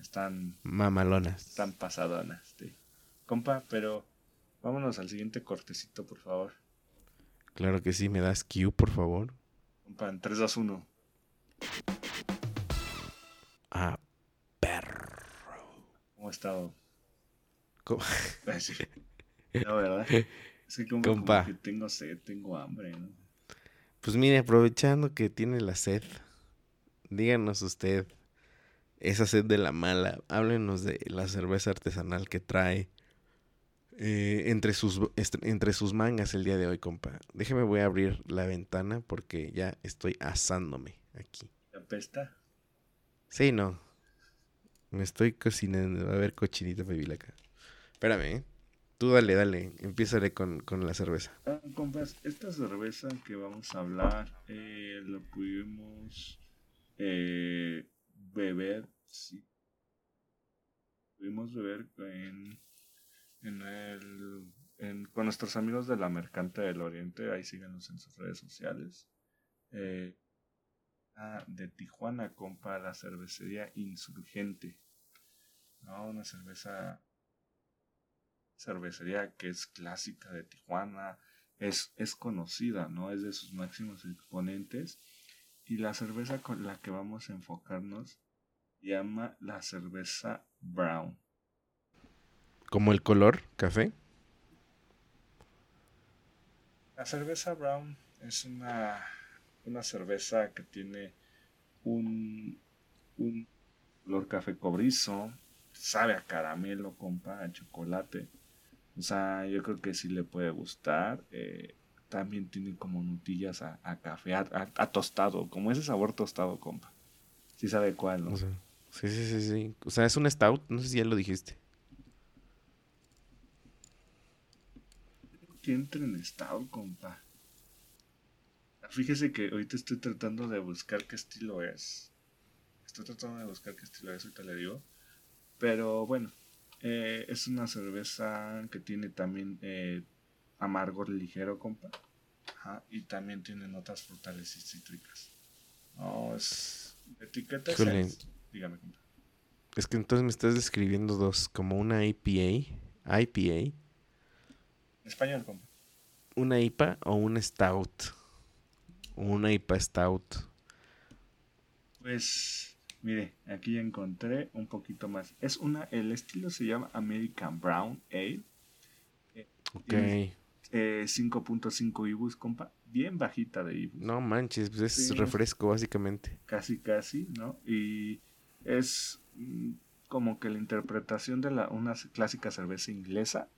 están. Mamalonas. Están pasadonas, sí. Compa, pero vámonos al siguiente cortecito, por favor. Claro que sí, me das Q, por favor. Compa, en 3, 2, 1. Ah, perro. ¿Cómo ha estado? ¿Cómo? Sí. No, ¿verdad? Es que como, que tengo sed, tengo hambre, ¿no? Pues mire, aprovechando que tiene la sed, díganos usted, esa sed de la mala. Háblenos de la cerveza artesanal que trae eh, entre, sus, entre sus mangas el día de hoy, compa. Déjeme, voy a abrir la ventana porque ya estoy asándome aquí. ¿Apesta? Sí, no. Me estoy cocinando. A ver, cochinita acá. Espérame, ¿eh? Tú dale, dale. Empiézale con, con la cerveza. Ah, compas, esta cerveza que vamos a hablar eh, lo pudimos eh, beber, sí. Pudimos beber en, en el, con nuestros amigos de la Mercante del Oriente, ahí síganos en sus redes sociales. Eh, de Tijuana, compa, la cervecería Insurgente. ¿no? Una cerveza, cervecería que es clásica de Tijuana, es, es conocida, ¿no? Es de sus máximos exponentes. Y la cerveza con la que vamos a enfocarnos llama la cerveza brown. ¿Como el color café? La cerveza brown es una una cerveza que tiene un, un olor café cobrizo, sabe a caramelo, compa, a chocolate. O sea, yo creo que sí le puede gustar. Eh, también tiene como nutillas a, café, a, tostado, como ese sabor tostado, compa. Sí sabe cuál, ¿no? sí, sí, sí, sí. O sea, es un stout, no sé si ya lo dijiste. Que entre en stout, compa. Fíjese que ahorita estoy tratando de buscar qué estilo es. Estoy tratando de buscar qué estilo es, ahorita le digo. Pero bueno, eh, es una cerveza que tiene también eh, amargor ligero, compa. y también tiene notas frutales y cítricas. No, es. Etiqueta es. Dígame, compa. Es que entonces me estás describiendo dos, como una IPA. IPA. Español, compa. Una IPA o un Stout. Una IPA Stout. Pues, mire, aquí ya encontré un poquito más. Es una, el estilo se llama American Brown Ale. Ok. 5.5 eh, IBUs, compa. Bien bajita de IBUs. No manches, pues es refresco básicamente. Casi, casi, ¿no? Y es mm, como que la interpretación de la, una clásica cerveza inglesa,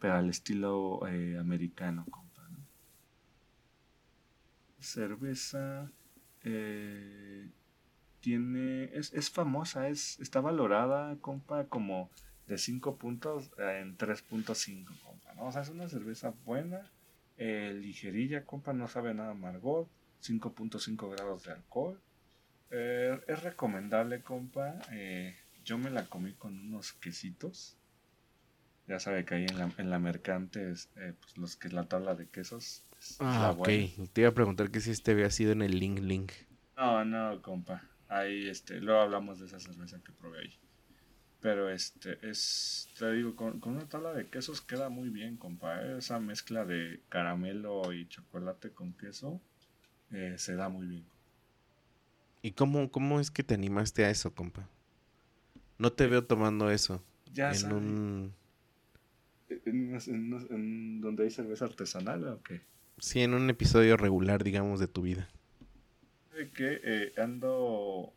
pero al estilo eh, americano, compa. Cerveza eh, tiene, es, es famosa, es, está valorada, compa, como de 5 puntos en 3.5, compa, ¿no? O sea, es una cerveza buena, eh, ligerilla, compa, no sabe nada amargor, 5.5 grados de alcohol. Es recomendable, compa. Yo me la comí con unos quesitos. Ya sabe que ahí en la, en la mercante, es, pues los que la tabla de quesos. ah, ok. Te iba a preguntar que si este había sido en el link link. No, no, compa. Ahí, este, luego hablamos de esa cerveza que probé ahí. Pero este, es, te digo, con, una tabla de quesos queda muy bien, compa. ¿eh? Esa mezcla de caramelo y chocolate con queso eh, se da muy bien. ¿Y cómo, cómo es que te animaste a eso, compa? No te veo tomando eso. Ya en un... ¿En, donde hay cerveza artesanal o qué? Sí, en un episodio regular, digamos, de tu vida. De que eh, ando...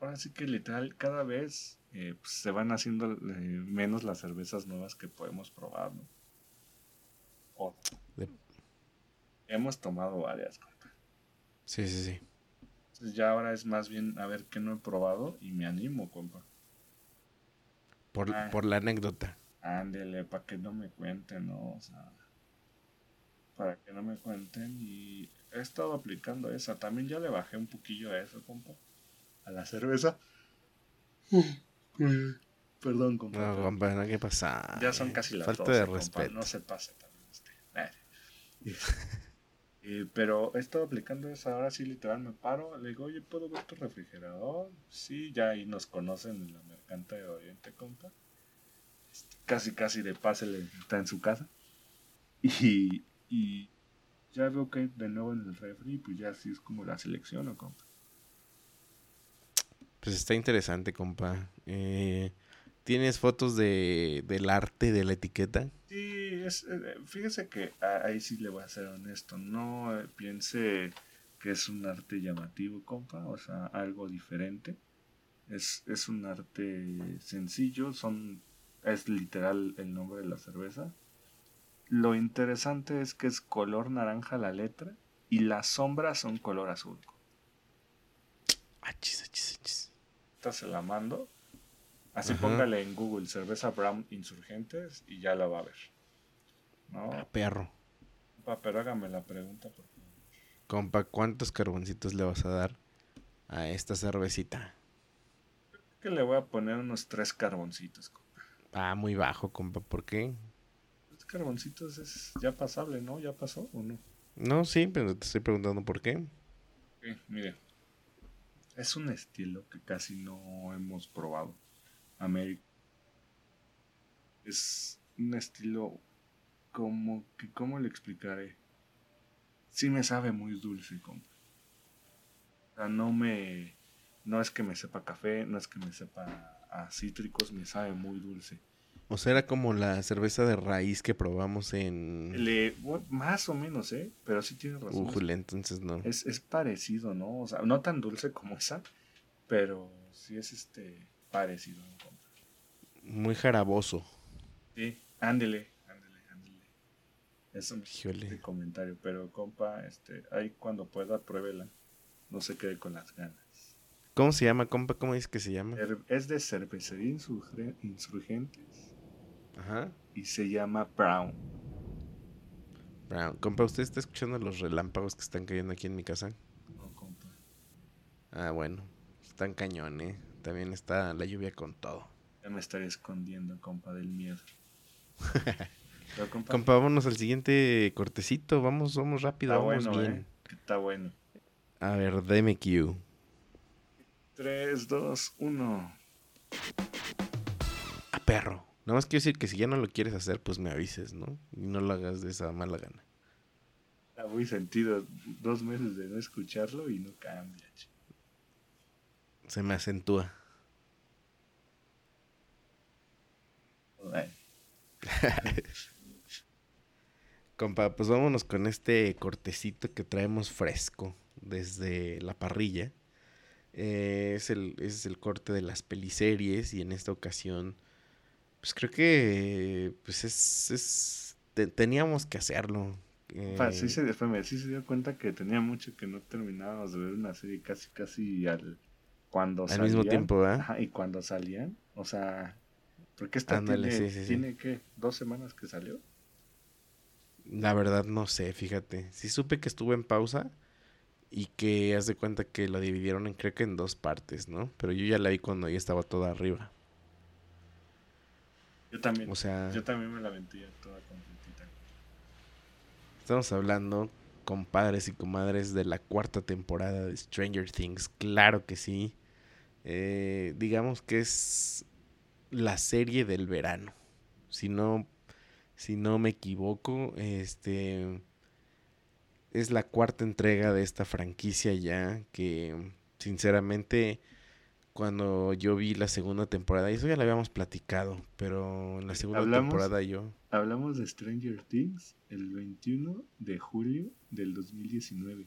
Ahora sí que literal, cada vez eh, pues, se van haciendo eh, menos las cervezas nuevas que podemos probar, ¿no? Hemos tomado varias, compa. Sí, sí, sí. Entonces ya ahora es más bien a ver qué no he probado y me animo, compa. Por, ah. por la anécdota. Ándele, para que no me cuenten, ¿no? O sea, para que no me cuenten y he estado aplicando esa. También ya le bajé un poquillo a eso, compa. A la cerveza. Perdón, compa. No, compa, no, ¿qué pasa? Ya son casi las Falta de respeto. no se pase también este. pero he estado aplicando eso. Ahora sí, literal, me paro. Le digo, oye, ¿puedo ver tu refrigerador? Sí, ya ahí nos conocen en la mercante de Oriente, compa. Casi, casi de pase le está en su casa. Y, y ya veo que de nuevo en el refri, pues ya así es como la selección, ¿no, compa? Pues está interesante, compa. Eh, ¿Tienes fotos de, del arte de la etiqueta? Sí, es, eh, fíjese que ahí sí le voy a ser honesto. No eh, piense que es un arte llamativo, compa, o sea, algo diferente. Es, es un arte sencillo, son, es literal el nombre de la cerveza. Lo interesante es que es color naranja la letra y las sombras son color azul. Achis, achis, achis se la mando. Así póngale en Google cerveza Brown Insurgentes y ya la va a ver. ¿No? Ah, perro. pero hágame la pregunta, por Compa, ¿cuántos carboncitos le vas a dar a esta cervecita? que le voy a poner unos tres carboncitos, compa. Ah, muy bajo, compa. ¿Por qué? Tres carboncitos es ya pasable, ¿no? ¿Ya pasó o no? No, sí, pero te estoy preguntando por qué. mire, es un estilo que casi no hemos probado. América. Es un estilo como que, ¿cómo le explicaré? Sí me sabe muy dulce, compa. O sea, no me, no es que me sepa café, no es que me sepa a cítricos, me sabe muy dulce. O sea, era como la cerveza de raíz que probamos en... Le, más o menos, ¿eh? Pero sí tiene razón. Ujule, entonces no. Es, es parecido, ¿no? O sea, no tan dulce como esa, pero sí es este parecido. Muy jaraboso. Sí, ándele, ándele, ándele. Es un comentario, pero compa, este, ahí cuando pueda, pruébela. No se quede con las ganas. ¿Cómo se llama, compa? ¿Cómo dice que se llama? Es de cervecería insurgentes. Ajá. Y se llama Brown. Brown. Compa, ¿usted está escuchando los relámpagos que están cayendo aquí en mi casa? No, compa. Ah, bueno. Están cañón, ¿eh? También está la lluvia con todo. Ya me estaría escondiendo, compa, del miedo. compa, vámonos al siguiente cortecito. Vamos, vamos rápido, está vamos bueno, bien. Eh. Está bueno. A ver, deme Q. 3, 2, 1. A perro. Nada más quiero decir que si ya no lo quieres hacer, pues me avises, ¿no? Y no lo hagas de esa mala gana. Está muy sentido. Dos meses de no escucharlo y no cambia. Se me acentúa. Compa, pues vámonos con este cortecito que traemos fresco desde la parrilla. Eh, es, el, es el corte de las peliseries y en esta ocasión, pues creo que pues es, es teníamos que hacerlo. Eh, sí, se, sí se dio cuenta que tenía mucho que no terminábamos de ver una serie casi casi al cuando al mismo tiempo, ¿eh? y cuando salían, o sea, porque esta tiene, tiene que dos semanas que salió. La verdad no sé, fíjate. Sí supe que estuvo en pausa, y que haz de cuenta que la dividieron en creo que en dos partes, ¿no? Pero yo ya la vi cuando ya estaba toda arriba. Yo también. O sea, yo también me la vendía toda completita. Estamos hablando, compadres y comadres, de la cuarta temporada de Stranger Things. Claro que sí. Eh, digamos que es la serie del verano. Si no, si no me equivoco, este es la cuarta entrega de esta franquicia ya que sinceramente cuando yo vi la segunda temporada, y eso ya lo habíamos platicado, pero en la segunda temporada yo... Hablamos de Stranger Things el 21 de julio del 2019.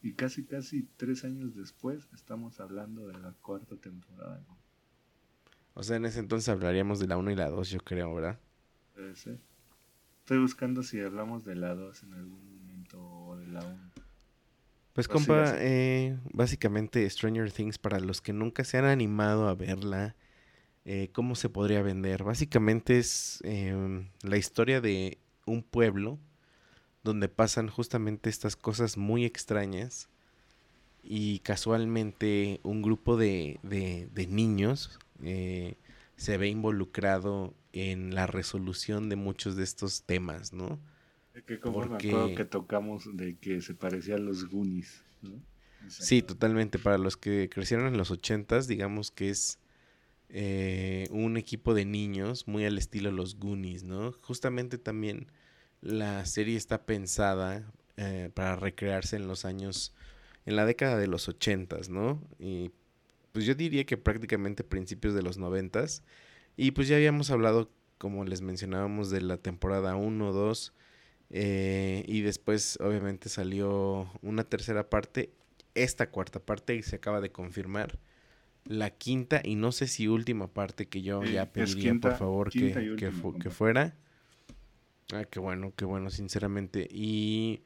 Y casi, casi tres años después estamos hablando de la cuarta temporada. O sea, en ese entonces hablaríamos de la 1 y la 2, yo creo, ¿verdad? Puede ser. Estoy buscando si hablamos de la 2 en algún pues, compa, eh, básicamente Stranger Things, para los que nunca se han animado a verla, eh, ¿cómo se podría vender? Básicamente es em, la historia de un pueblo donde pasan justamente estas cosas muy extrañas y casualmente un grupo de, de niños eh, se ve involucrado en la resolución de muchos de estos temas, ¿no? Que como me acuerdo que tocamos de que se parecía a los Goonies, Sí, totalmente. Para los que crecieron en los ochentas, digamos que es eh, un equipo de niños muy al estilo los Goonies, ¿no? Justamente también la serie está pensada eh, para recrearse en los años, en la década de los ochentas, ¿no? Y pues yo diría que prácticamente principios de los noventas. Y pues ya habíamos hablado, como les mencionábamos, de la temporada 1, 2 eh, y después, obviamente, salió una tercera parte, esta cuarta parte, y se acaba de confirmar. La quinta y no sé si última parte que yo ya pediría, por favor, que, que, fuera. Ah, qué bueno, qué bueno, sinceramente. Y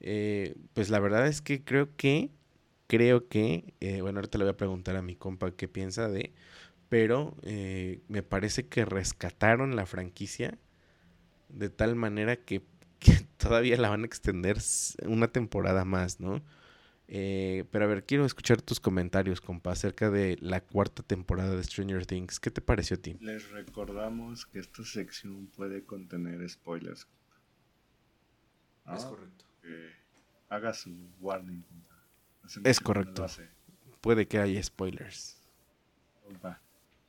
eh, pues la verdad es que creo que, creo que, eh, bueno, ahorita le voy a preguntar a mi compa qué piensa de, pero me parece que rescataron la franquicia de tal manera que que todavía la van a extender una temporada más, ¿no? Eh, pero a ver, quiero escuchar tus comentarios, compa, acerca de la cuarta temporada de Stranger Things. ¿Qué te pareció a ti? Les recordamos que esta sección puede contener spoilers. Es correcto. haga su warning, compa. Es correcto. puede que haya spoilers. Compa.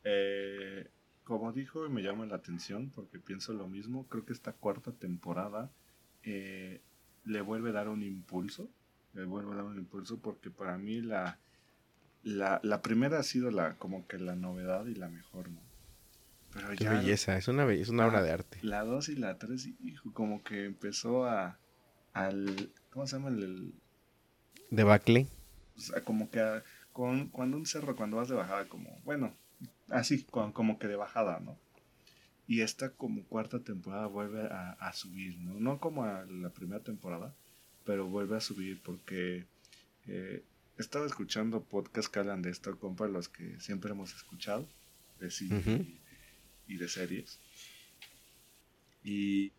Eh, como dijo, y me llama la atención porque pienso lo mismo. Creo que esta cuarta temporada eh, le vuelve a dar un impulso. Le vuelve a dar un impulso porque para mí la, la, primera ha sido la, como que la novedad y la mejor, ¿no? Pero Qué ya belleza, es una, be- es una Ah, obra de arte. la 2 y la 3, hijo, como que empezó a. al. ¿Cómo se llama? El, el- De Bacle. o sea, como que a- con, cuando un cerro, cuando vas de bajada, como. Bueno, así, con- como que de bajada, ¿no? Y esta como cuarta temporada vuelve a, a subir, ¿no? No como a la primera temporada, pero vuelve a subir porque eh, he estado escuchando podcasts que hablan de esto, compa, los que siempre hemos escuchado, de cine y de series. Y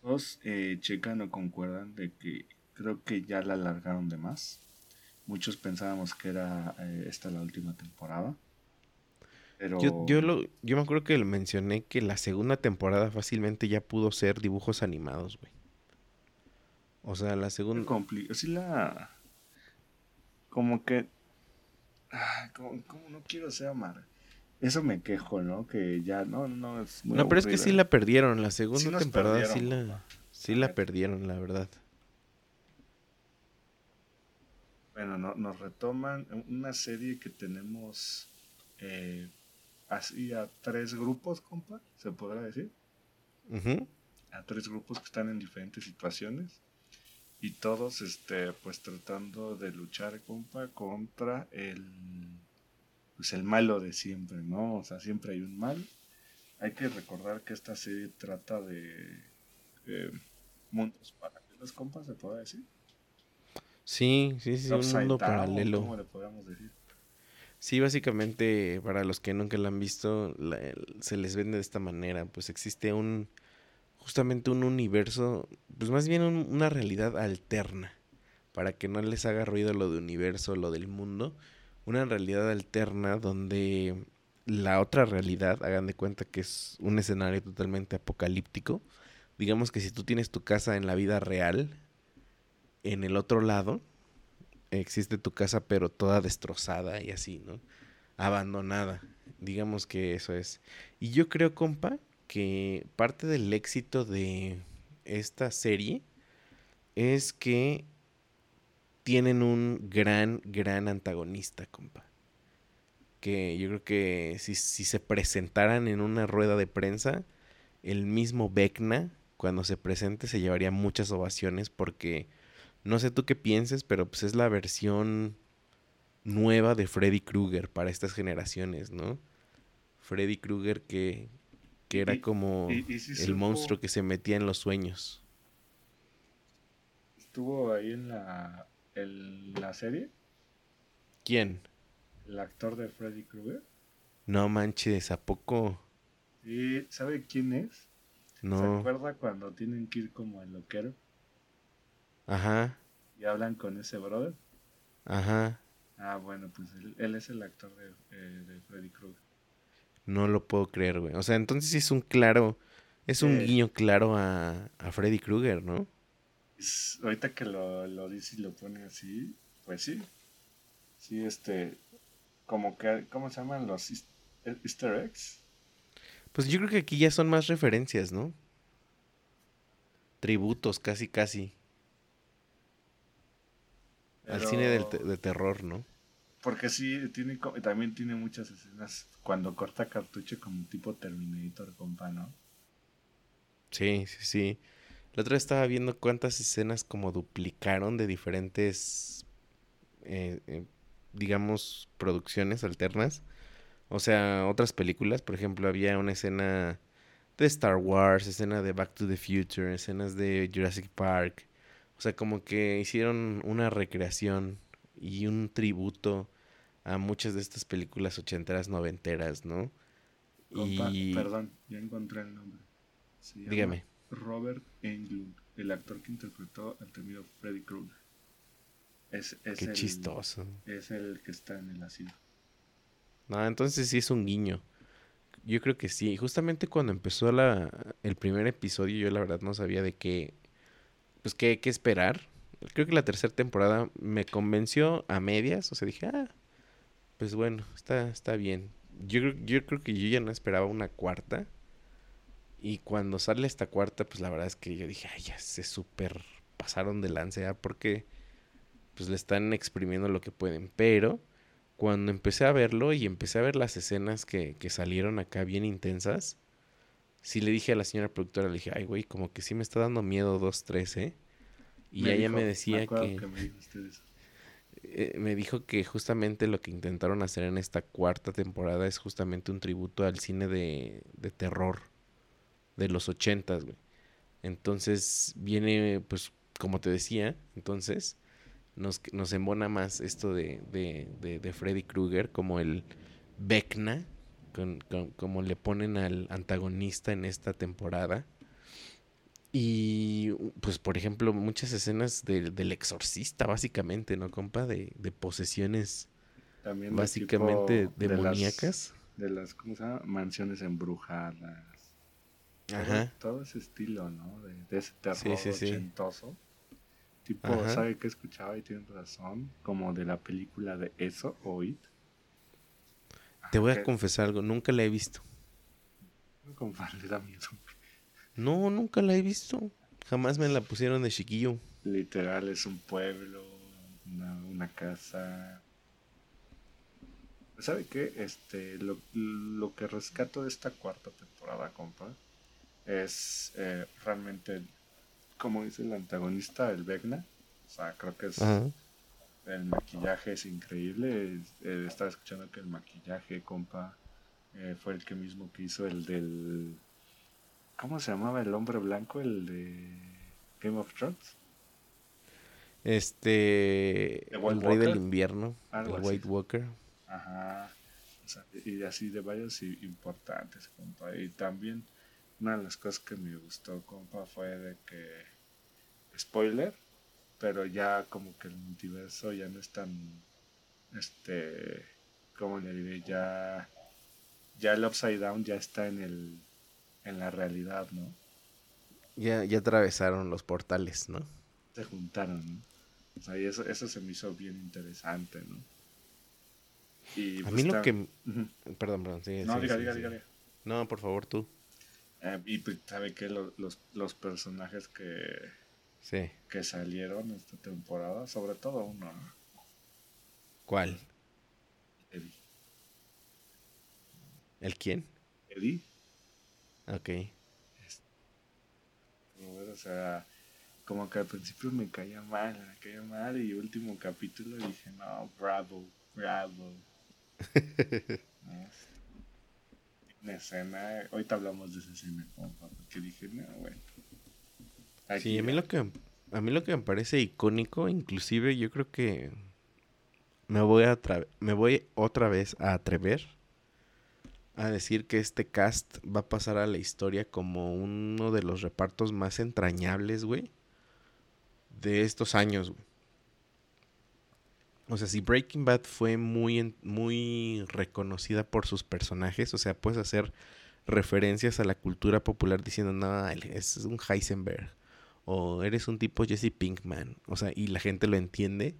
todos eh, checan o concuerdan de que creo que ya la alargaron de más. Muchos pensábamos que era eh, esta la última temporada. Pero Yo, yo, lo, yo me acuerdo que le mencioné que la segunda temporada fácilmente ya pudo ser dibujos animados, güey. O sea, la segunda... compli- sí la como que ah, como, como no quiero ser amarga eso me quejo no que ya no no es muy No, pero es que sí la perdieron. La segunda temporada sí la, sí La perdieron, la verdad. bueno no, nos retoman una serie que tenemos eh, así a tres grupos compa se podrá decir. A tres grupos que están en diferentes situaciones. Y todos este pues tratando de luchar compa contra el pues el malo de siempre no o sea siempre hay un mal. Hay que recordar que esta serie trata de eh, mundos paralelos compa se puede decir Sí, sí, sí, un mundo paralelo. ¿cómo le podríamos decir Sí, básicamente, para los que nunca la han visto, la- se les vende de esta manera. Pues existe un, justamente un universo, pues más bien un- una realidad alterna, para que no les haga ruido lo de universo, lo del mundo. Una realidad alterna donde la otra realidad, hagan de cuenta que es un escenario totalmente apocalíptico. Digamos que si tú tienes tu casa en la vida real, en el otro lado, existe tu casa pero toda destrozada y así, ¿no? Abandonada. Digamos que eso es. Y yo creo, compa, que parte del éxito de esta serie es que tienen un gran, gran antagonista, compa. Que yo creo que si, si se presentaran en una rueda de prensa, el mismo Vecna, cuando se presente, se llevaría muchas ovaciones porque no sé tú qué pienses, pero pues es la versión nueva de Freddy Krueger para estas generaciones, ¿no? Freddy Krueger que, que era Y- como y- y sí el supo- monstruo que se metía en los sueños. estuvo ahí en la en la serie ¿Quién? el actor de Freddy Krueger No manches, ¿a poco? y sabe quién es ¿Se No. acuerda cuando tienen que ir como al loquero Ajá, y hablan con ese brother? ajá. Ah, bueno, pues él, él es el actor de, eh, de Freddy Krueger. No lo puedo creer, güey. O sea, entonces es un claro, es un guiño claro a, a Freddy Krueger, ¿no? Es- ahorita que lo, lo dice y lo pone así, pues sí. Sí, este. Como que. ¿Cómo se llaman los eh, Easter eggs? Pues yo creo que aquí ya son más referencias, ¿no? Tributos, casi, casi. Al cine del te- de terror, ¿no? Porque sí, tiene, también tiene muchas escenas cuando corta cartucho como tipo Terminator, compa, ¿no? Sí, sí, sí. La otra vez estaba viendo cuántas escenas como duplicaron de diferentes, eh, eh, digamos, producciones alternas. O sea, otras películas, por ejemplo, había una escena de Star Wars, escena de Back to the Future, escenas de Jurassic Park. O sea, como que hicieron una recreación y un tributo a muchas de estas películas ochenteras, noventeras, ¿no? Compa, Y Perdón, ya encontré el nombre. Se llama dígame. Robert Englund, el actor que interpretó al temido Freddy Krueger. Es, es Qué el, chistoso. Es el que está en el asilo. No, entonces sí es un guiño. Yo creo que sí. Justamente cuando empezó la, el primer episodio, yo la verdad no sabía de qué, pues qué, qué esperar. Creo que la tercera temporada me convenció a medias. O sea, dije, ah, pues bueno, está, está bien. Yo, yo creo que yo ya no esperaba una cuarta. Y cuando sale esta cuarta, pues la verdad es que yo dije, ay, ya se super pasaron de lance, ¿ah? porque pues le están exprimiendo lo que pueden. Pero cuando empecé a verlo y empecé a ver las escenas que, que salieron acá bien intensas, sí le dije a la señora productora, le dije, ay, güey, como que sí me está dando miedo dos, tres, ¿eh? Y ella me decía que... Eh, me, dijo que justamente lo que intentaron hacer en esta cuarta temporada es justamente un tributo al cine de, de terror de los ochentas, güey. Entonces viene, pues, como te decía, entonces nos, nos embona más esto de, de, de, Freddy Krueger como el Vecna, como le ponen al antagonista en esta temporada. Y, pues, por ejemplo, muchas escenas del exorcista, básicamente, ¿no, compa? De, de posesiones También básicamente demoníacas. De las, ¿cómo se llama? Mansiones embrujadas. Ajá. Todo, ese estilo, ¿no? De, ese terror ochentoso. Tipo, ¿sabe qué escuchaba y tiene razón? Como de la película de Eso o It. Te voy a confesar algo, nunca la he visto. Le da miedo. No, nunca la he visto. Jamás me la pusieron de chiquillo. Literal, es un pueblo, una, casa. ¿Sabe qué? Este, lo, lo, que rescato de esta cuarta temporada, compa, es eh, realmente, como dice el antagonista, el Vecna. O sea, creo que es. El maquillaje es increíble. Eh, estaba escuchando que el maquillaje, compa, eh, fue el que mismo que hizo el del ¿Cómo se llamaba el hombre blanco, el de Game of Thrones? Este. El Rey del Invierno. el White Walker. Ajá. y así de varios importantes, compa. Y también una de las cosas que me gustó, compa, fue de que. Spoiler, pero ya como que el multiverso ya no es tan. Este. ¿Cómo le diré? Ya. Ya el Upside Down ya está en el en la realidad, ¿no? Ya, ya atravesaron los portales, ¿no? Se juntaron, ¿no? O sea, y eso, eso se me hizo bien interesante, ¿no? Y a pues mí lo que... Perdón, perdón, sí, No, diga, diga, diga, No, por favor, tú. Eh, y pues, ¿sabe qué? Los, los, los personajes que... Sí. Que salieron esta temporada, sobre todo uno, ¿no? ¿Cuál? Eddie. ¿El quién? Eddie. Ok. o sea, como que al principio me caía mal, me caía mal y último capítulo dije, no, bravo, bravo. Una escena, ahorita hablamos de esa escena, porque dije, no, bueno. Sí, a mí lo que a mí lo que me parece icónico, inclusive yo creo que me voy a me voy otra vez a atrever a decir que este cast va a pasar a la historia como uno de los repartos más entrañables, güey, de estos años, güey. O sea, si Breaking Bad fue muy, muy reconocida por sus personajes, o sea, puedes hacer referencias a la cultura popular diciendo, no, es un Heisenberg, o eres un tipo Jesse Pinkman, o sea, y la gente lo entiende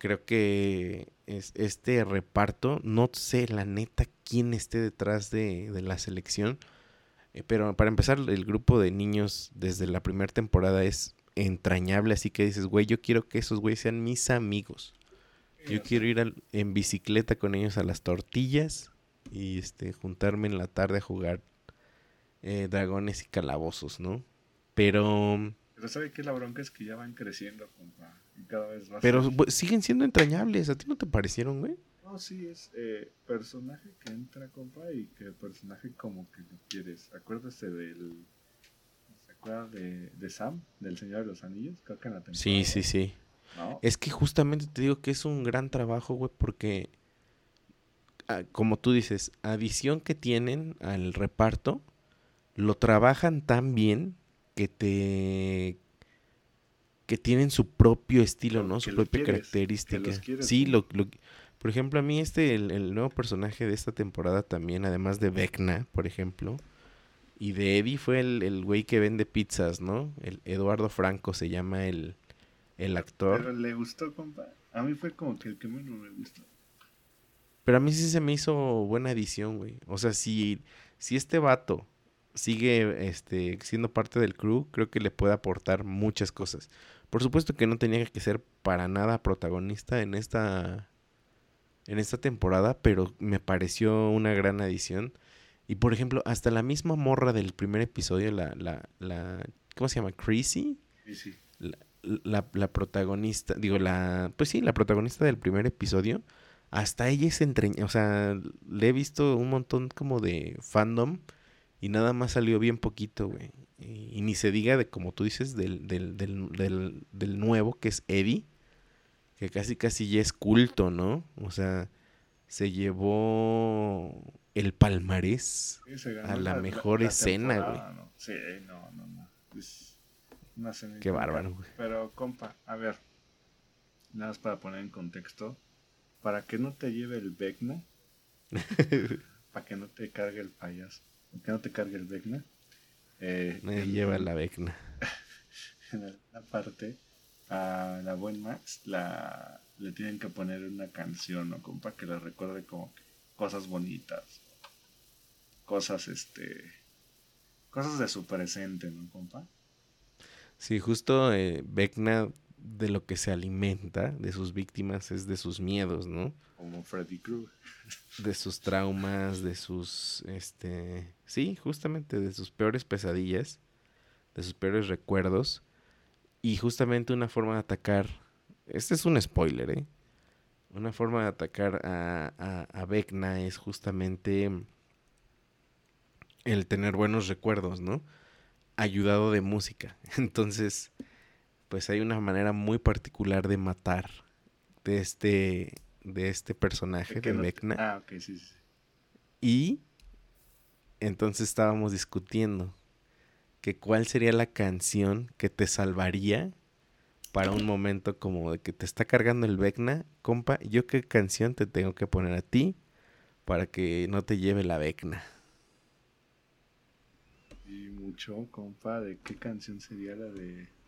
creo que es, este reparto, no sé la neta quién esté detrás de, la selección, eh, pero para empezar el grupo de niños desde la primera temporada es entrañable, así que dices, güey, yo quiero que esos güeyes sean mis amigos. Yo quiero ir en bicicleta con ellos a las tortillas y este juntarme en la tarde a jugar eh, dragones y calabozos, ¿no? Pero... Pero ¿sabe qué? La bronca es que ya van creciendo, compa cada vez más. Pero siguen siendo entrañables. ¿A ti no te parecieron, güey? No, sí, es eh, personaje que entra, compa, y que personaje como que lo quieres. Acuérdese del. ¿Se acuerda de, de Sam, del Señor de los Anillos? Creo que en la temporada. Sí, sí, sí. Es que justamente te digo que es un gran trabajo, güey, porque. Ah, como tú dices, adición que tienen al reparto, lo trabajan tan bien que te que tienen su propio estilo, ¿no? Su propia característica. sí, lo, por ejemplo, a mí este, el, nuevo personaje de esta temporada también, además de Vecna, por ejemplo, y de Eddie fue el, güey que vende pizzas, ¿no? El Eduardo Franco se llama el, el actor. Pero le gustó, compa. A mí fue como que el que menos me gustó. Pero a mí sí se me hizo buena edición, güey. O sea, si, si este vato sigue este, siendo parte del crew, creo que le puede aportar muchas cosas. Por supuesto que no tenía que ser para nada protagonista en esta en esta temporada, pero me pareció una gran adición. Y por ejemplo, hasta la misma morra del primer episodio, la, la, la ¿cómo se llama? Chrissy. La, la, la protagonista, digo, la, pues sí, la protagonista del primer episodio, hasta ella es entreña, o sea, le he visto un montón como de fandom y nada más salió bien poquito, güey. Y, y ni se diga de, como tú dices, del, del, del, del, del nuevo, que es Eddie, que casi casi ya es culto, ¿no? O sea, se llevó el palmarés. Sí, A la mejor escena, temporada, ¿no? Sí, no, no, no. Es una escena Qué bárbaro, güey. Pero, compa, a ver. Nada más para poner en contexto. Para que no te lleve el Vecna. para que no te cargue el payaso. Que no te cargue el Vecna. Eh, en- lleva la vecna. en alguna parte a la buen Max la le tienen que poner una canción, ¿no? Como para que le recuerde como que cosas bonitas, cosas este, cosas de su presente, ¿no, compa? Sí, justo eh, Vecna de lo que se alimenta de sus víctimas es de sus miedos, ¿no? Como Freddy Krueger. De sus traumas, de sus, este, sí, justamente de sus peores pesadillas, de sus peores recuerdos. Y justamente una forma de atacar, este es un spoiler, ¿eh? Una forma de atacar a, a, a Vecna es justamente el tener buenos recuerdos, ¿no? Ayudado de música. Entonces, pues hay una manera muy particular de matar de este, de este personaje, de Vecna. Ah, ok, sí, sí. sí. Y entonces estábamos discutiendo que cuál sería la canción que te salvaría para un momento como de que te está cargando el Vecna. Compa, ¿yo qué canción te tengo que poner a ti para que no te lleve la Vecna? Y mucho, compa, de qué canción sería la de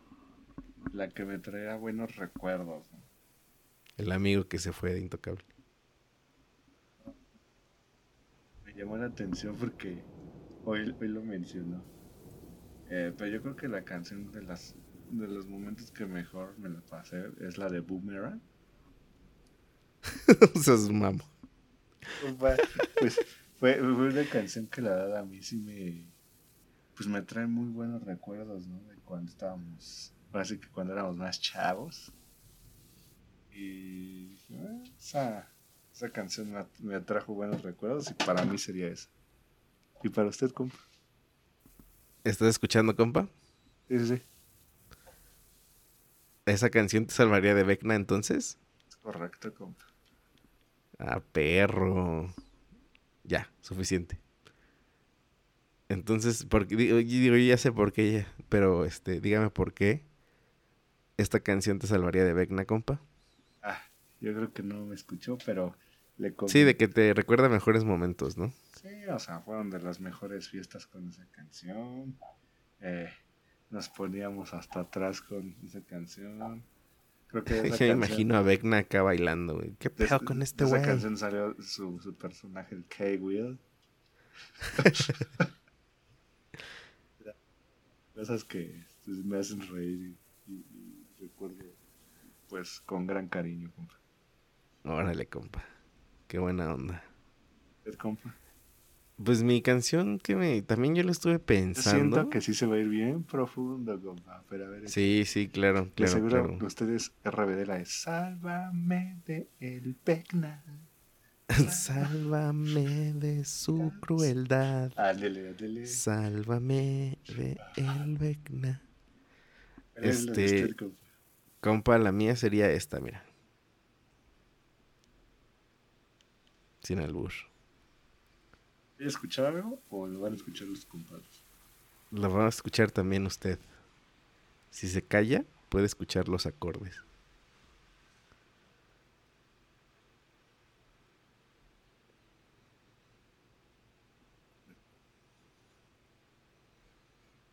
la que me traía buenos recuerdos, ¿no? El amigo que se fue de Intocable. Me llamó la atención porque hoy, hoy lo mencionó. Eh, pero yo creo que la canción de las de los momentos que mejor me la pasé es la de Boomerang. o sea, es mamo. Pues fue, fue una canción que la verdad a mí sí me pues me trae muy buenos recuerdos, ¿no? De cuando estábamos, parece que cuando éramos más chavos. Y "Ah, esa, esa canción me, me trajo buenos recuerdos y para mí sería esa. ¿Y para usted, compa? ¿Estás escuchando, compa? Sí, sí, sí. ¿Esa canción te salvaría de Vecna entonces? Es correcto, compa. Ah, perro. Ya, suficiente. Entonces, porque digo, ya sé por qué, pero este, dígame por qué esta canción te salvaría de Vecna, compa. Ah, yo creo que no me escuchó, pero le Sí, de que te recuerda mejores momentos, ¿no? Sí, o sea, fueron de las mejores fiestas con esa canción. Eh, nos poníamos hasta atrás con esa canción. Creo que esa Yo me canción- imagino a Vecna acá bailando, güey. ¿Qué pedo esa- con este esa güey? canción salió su, su personaje, el K-Will. Cosas que pues, me hacen reír y recuerdo pues con gran cariño, compa. Órale, compa. Qué buena onda. ¿Es compa? Pues mi canción que me también yo lo estuve pensando. siento que sí se va a ir bien profundo, compa. Pero a ver, Sí, sí, claro, claro, seguro claro. ustedes RBD la de Sálvame de el Vecna. Sálvame de su crueldad. Ándele, ándele. Sálvame de el Vecna. ¿Cuál es la de este- compa? La mía sería esta, mira. Sin albur. ¿Voy a escuchar algo o lo van a escuchar los compadres? La va a escuchar también usted. Si se calla, puede escuchar los acordes.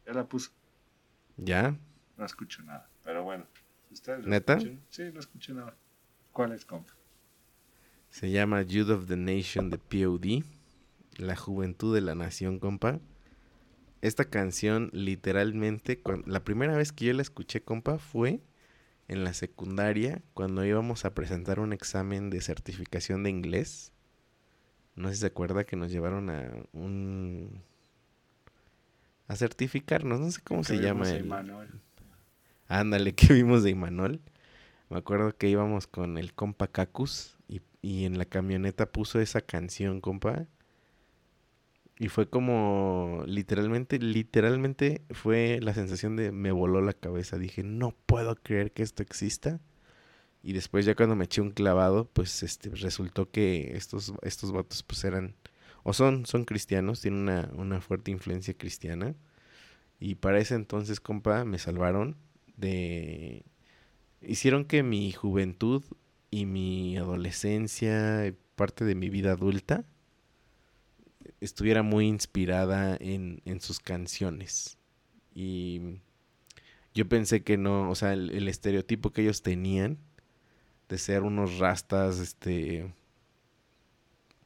Ya la puse, ¿Ya? no escucho nada. Pero bueno, ustedes ¿Neta? escuchan- Sí, no escuché nada. ¿Cuál es, compa? Se llama Youth of the Nation de POD. La juventud de la nación, compa. Esta canción, literalmente, la primera vez que yo la escuché, compa, fue en la secundaria cuando íbamos a presentar un examen de certificación de inglés. No sé si se acuerda que nos llevaron a un... a certificarnos, no sé cómo se llama. El... Ándale, que vimos de Imanol. Me acuerdo que íbamos con el compa Cacus y, y en la camioneta puso esa canción, compa. Y fue como, literalmente, literalmente fue la sensación de me voló la cabeza. Dije, no puedo creer que esto exista. Y después ya cuando me eché un clavado, pues este resultó que estos, estos vatos pues eran, o son, son cristianos, tienen una, una fuerte influencia cristiana. Y para ese entonces, compa, me salvaron de... Hicieron que mi juventud y mi adolescencia, parte de mi vida adulta, estuviera muy inspirada en, en sus canciones. Y yo pensé que no, o sea, el, estereotipo que ellos tenían de ser unos rastas, este,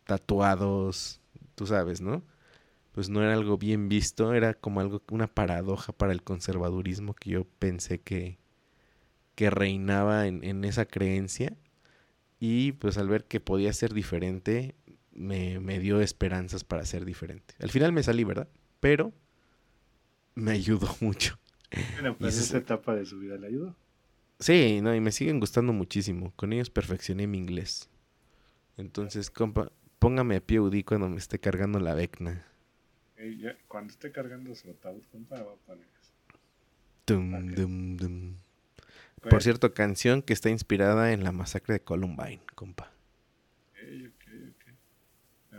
tatuados, tú sabes, ¿no? Pues no era algo bien visto, era como algo, una paradoja para el conservadurismo que yo pensé que, que reinaba en, en esa creencia. Y pues al ver que podía ser diferente, me, me dio esperanzas para ser diferente. Al final me salí, ¿verdad? Pero me ayudó mucho. Bueno, pues esa etapa de su vida le ayudó. Sí, no, y me siguen gustando muchísimo. Con ellos perfeccioné mi inglés. Entonces, compa, póngame a pie UDI cuando me esté cargando la Vecna. Cuando esté cargando su ataúd, compa, va a poner eso. Por pues cierto, canción que está inspirada en la masacre de Columbine, compa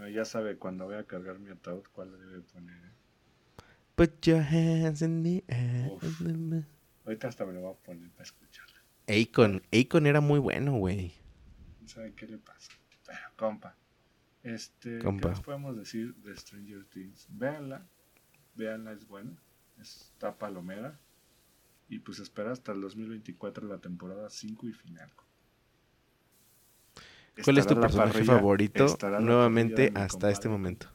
ya sabe cuando voy a cargar mi ataúd cuál le debe poner. ¿eh? Put your hands in the air. Ahorita hasta me lo voy a poner para escucharla. Akon, Akon era muy bueno, güey. Sabe qué le pasa. Pero, compa. Este, ¿qué les podemos decir de Stranger Things? Véanla. Véanla, es buena. Está palomera. Y pues espera hasta el 2024 la temporada 5 y final. ¿Cuál es tu personaje favorito nuevamente hasta este momento?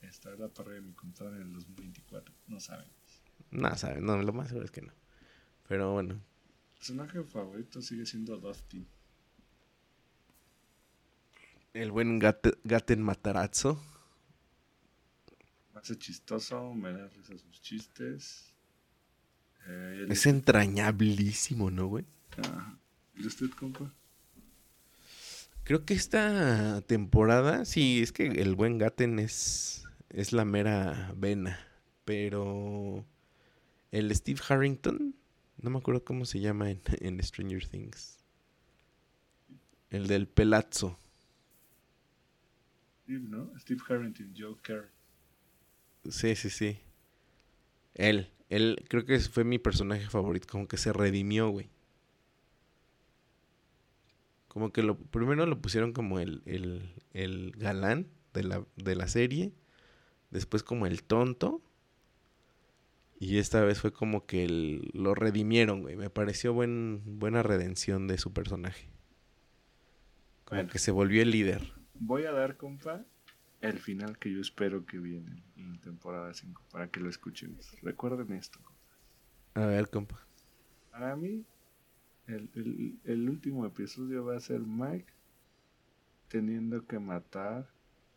Estará la parrilla de mi compadre en el 2024. No sabemos. No saben, no, lo más seguro es que no. Pero bueno. Mi personaje favorito sigue siendo Dustin. El buen Gaten Matarazzo. Me hace chistoso, me da risa sus chistes. Eh, es entrañablísimo, ¿no, güey? ¿Y usted, compa? Creo que esta temporada, sí, es que el buen Gaten es, es la mera vena. Pero el Steve Harrington, no me acuerdo cómo se llama en, en Stranger Things. El del pelazo. Steve, ¿no? Steve Harrington, Joker. Sí, sí, sí. Él, él, creo que fue mi personaje favorito, como que se redimió, güey. Como que lo primero lo pusieron como el, el, galán de la, de la serie. Después como el tonto. Y esta vez fue como que lo redimieron, güey. Me pareció buen, buena redención de su personaje. Como que se volvió el líder. Voy a dar, compa, el final que yo espero que viene en temporada 5 para que lo escuchen. Recuerden esto, compa. A ver, compa. Para mí, el, el, último episodio va a ser Mike teniendo que matar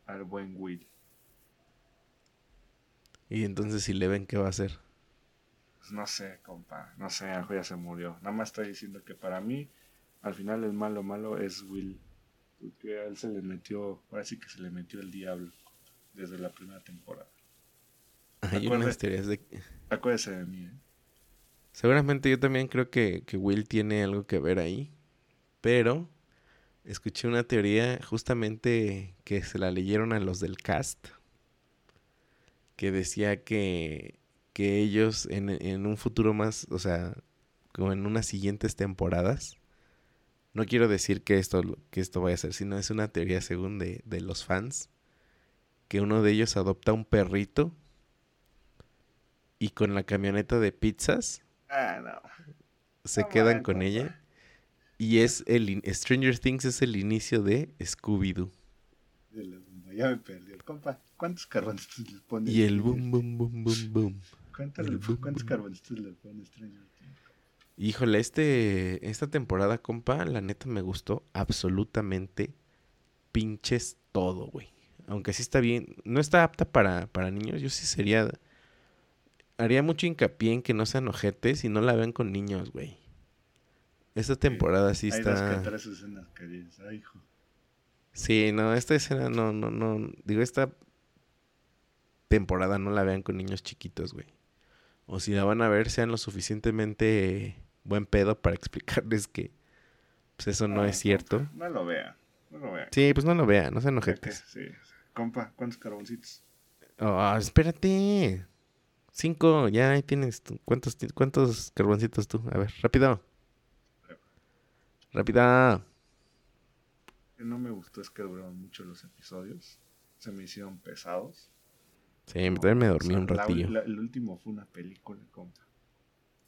al buen Will. Y entonces si le ven qué va a hacer. Pues no sé, compa, no sé, ya se murió. Nada más estoy diciendo que para mí, al final el malo malo es Will. Porque a él se le metió, sí que se le metió el diablo desde la primera temporada. Hay unas teorías de... Acuérdese de mí, ¿eh? Seguramente yo también creo que, Will tiene algo que ver ahí. Pero escuché una teoría justamente que se la leyeron a los del cast. Que decía que, que ellos en, en un futuro más, o sea, como en unas siguientes temporadas. No quiero decir que esto, que esto vaya a ser, sino es una teoría según de, de los fans. Que uno de ellos adopta un perrito y con la camioneta de pizzas Ah, no. Se quedan con ella. Y es el Stranger Things es el inicio de Scooby-Doo. Ya me perdió. Compa, ¿cuántos carboncitos le pones? Y el boom, boom, boom, boom, boom. ¿Cuántos, ¿cuántos carboncitos le pones Stranger Things? Híjole, este, esta temporada, compa, la neta me gustó absolutamente pinches todo, güey. Aunque sí está bien, no está apta para, para niños, yo sí sería, haría mucho hincapié en que no sean ojetes y no la vean con niños, güey. Esta temporada sí, Hay está... dos que tres escenas que dices, ay, hijo. Sí, no, esta escena no, no, no. Digo, esta temporada no la vean con niños chiquitos, güey. O si la van a ver, sean lo suficientemente buen pedo para explicarles que pues eso no es cierto. compa, No lo vean, no lo vean. Sí, pues no lo vean, no sean que- ojetes. Sí. Compa, ¿cuántos carboncitos? Oh, espérate. Cinco, ya ahí tienes. ¿Cuántos, ¿Cuántos carboncitos tú? A ver, rápido. Rápido. que no me gustó es que duraron mucho los episodios. Se me hicieron pesados. Sí, también me dormí O sea, un la- ratillo. la- el último fue una película, compa.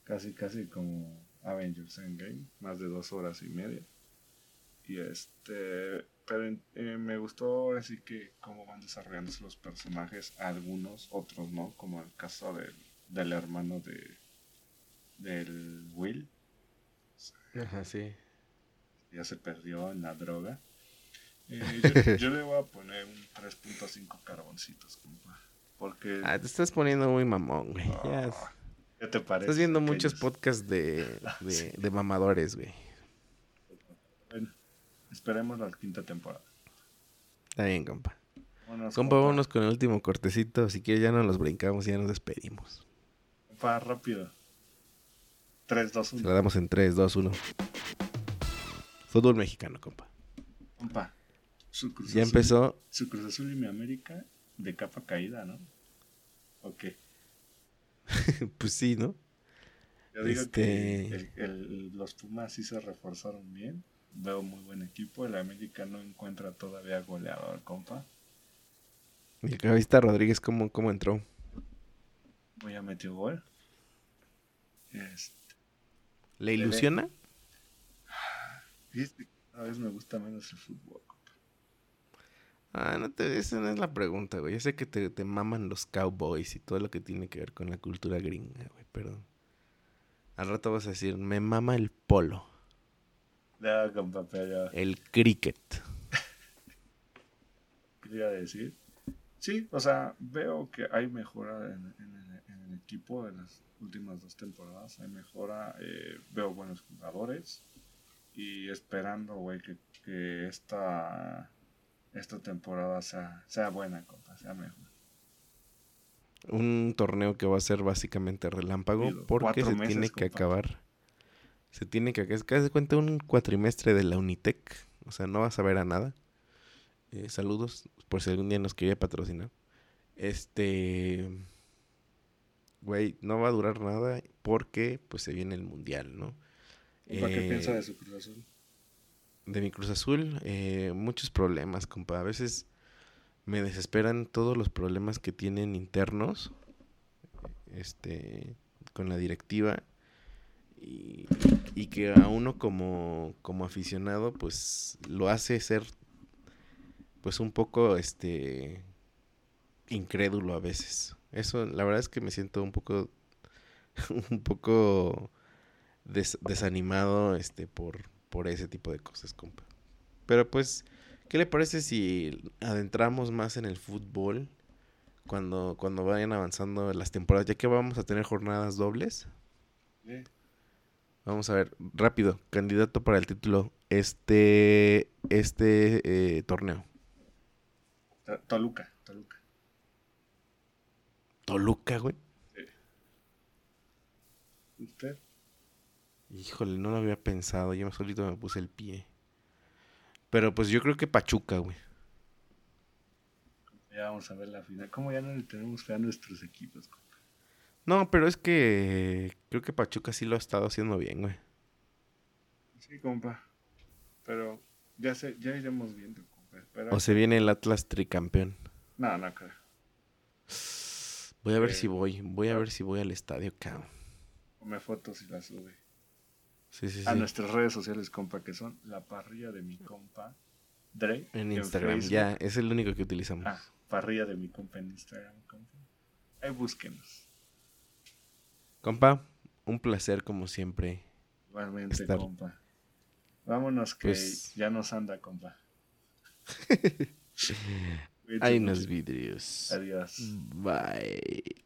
Casi, casi como Avengers Endgame. Más de dos horas y media. Y este... Pero eh, me gustó así que cómo van desarrollándose los personajes. Algunos, otros no. Como el caso del, del hermano de... Del Will. Ajá, sí. ya se perdió en la droga. Eh, yo, yo le voy a poner un 3.5 carboncitos, compa. Porque. Ah, te estás poniendo muy mamón, güey. Ya, Ah, ¿Qué te parece? estás viendo muchos aquellos? podcasts de, de, Sí. de mamadores, güey. Bueno, esperemos la quinta temporada. Está bien, compa. Vámonos, Compa, vámonos con el último cortecito. Si quieres, ya nos los brincamos y ya nos despedimos. Compa, rápido. 3, 2, Se 1. la damos en 3, 2, 1. Fútbol mexicano, compa. Compa. Su Cruz Ya Azul- empezó. Su Cruz Azul y mi América de capa caída, ¿no? Ok. pues sí, ¿no? Yo digo Este- que el- el- los Pumas sí se reforzaron bien. Veo muy buen equipo. El América no encuentra todavía goleador, compa. Y acá viste Rodríguez cómo, cómo entró. Voy a meter gol. Este, ¿Le ilusiona? fíjate que cada vez me gusta menos el fútbol. Ah, no te, esa no es la pregunta, güey. Yo sé que te, te maman los cowboys y todo lo que tiene que ver con la cultura gringa, güey, pero... Al rato vas a decir, me mama el polo, Ya, compa, pero el cricket. quería decir. Sí, o sea, veo que hay mejora en, en el, en el equipo en las últimas dos temporadas. Hay mejora, eh, veo buenos jugadores. Y esperando, güey, que, que esta, esta temporada sea, sea buena, compa, sea mejor. Un torneo que va a ser básicamente relámpago Digo, porque se meses, tiene que compa. acabar. Se tiene que acabar. Es de cuenta un cuatrimestre de la Unitec. O sea, no vas a ver a nada. Eh, saludos, por si algún día nos quería patrocinar. Este. Güey, no va a durar nada porque pues se viene el mundial, ¿no? ¿Qué Eh, piensa de su Cruz Azul? De mi Cruz Azul, eh, muchos problemas, compa. A veces me desesperan todos los problemas que tienen internos, este, con la directiva y, y que a uno como, como aficionado, pues lo hace ser, pues un poco, este, incrédulo a veces. Eso, la verdad es que me siento un poco, un poco des- desanimado, este, por, por ese tipo de cosas, compa. Pero pues, ¿qué le parece si adentramos más en el fútbol cuando, cuando vayan avanzando las temporadas? Ya que vamos a tener jornadas dobles. Sí. Vamos a ver, rápido, candidato para el título este, este eh, torneo. To- Toluca, Toluca. Toluca, güey. ¿Usted? Híjole, no lo había pensado, yo solito me puse el pie. Pero pues yo creo que Pachuca, güey. Ya vamos a ver la final. ¿Cómo ya no le tenemos fe a nuestros equipos? compa? No, pero es que creo que Pachuca sí lo ha estado haciendo bien, güey. Sí, compa. Pero ya sé, ya iremos viendo, compa. Espera. O se viene el Atlas tricampeón. No, no creo. Voy a ver Eh, si voy, voy a ver si voy al estadio, cabrón. Tome fotos y las sube. Sí, sí, A sí. nuestras redes sociales, compa, que son la parrilla de mi compa Dre. En Instagram, ya, es el único que utilizamos. Ah, parrilla de mi compa en Instagram, compa. Ahí búsquenos. Compa, un placer como siempre Igualmente, compa. Vámonos que pues ya nos anda, compa. Hay unos vidrios. Adiós. Bye.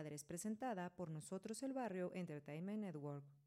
La parrilla de mi compadre es presentada por Nosotros el Barrio Entertainment Network.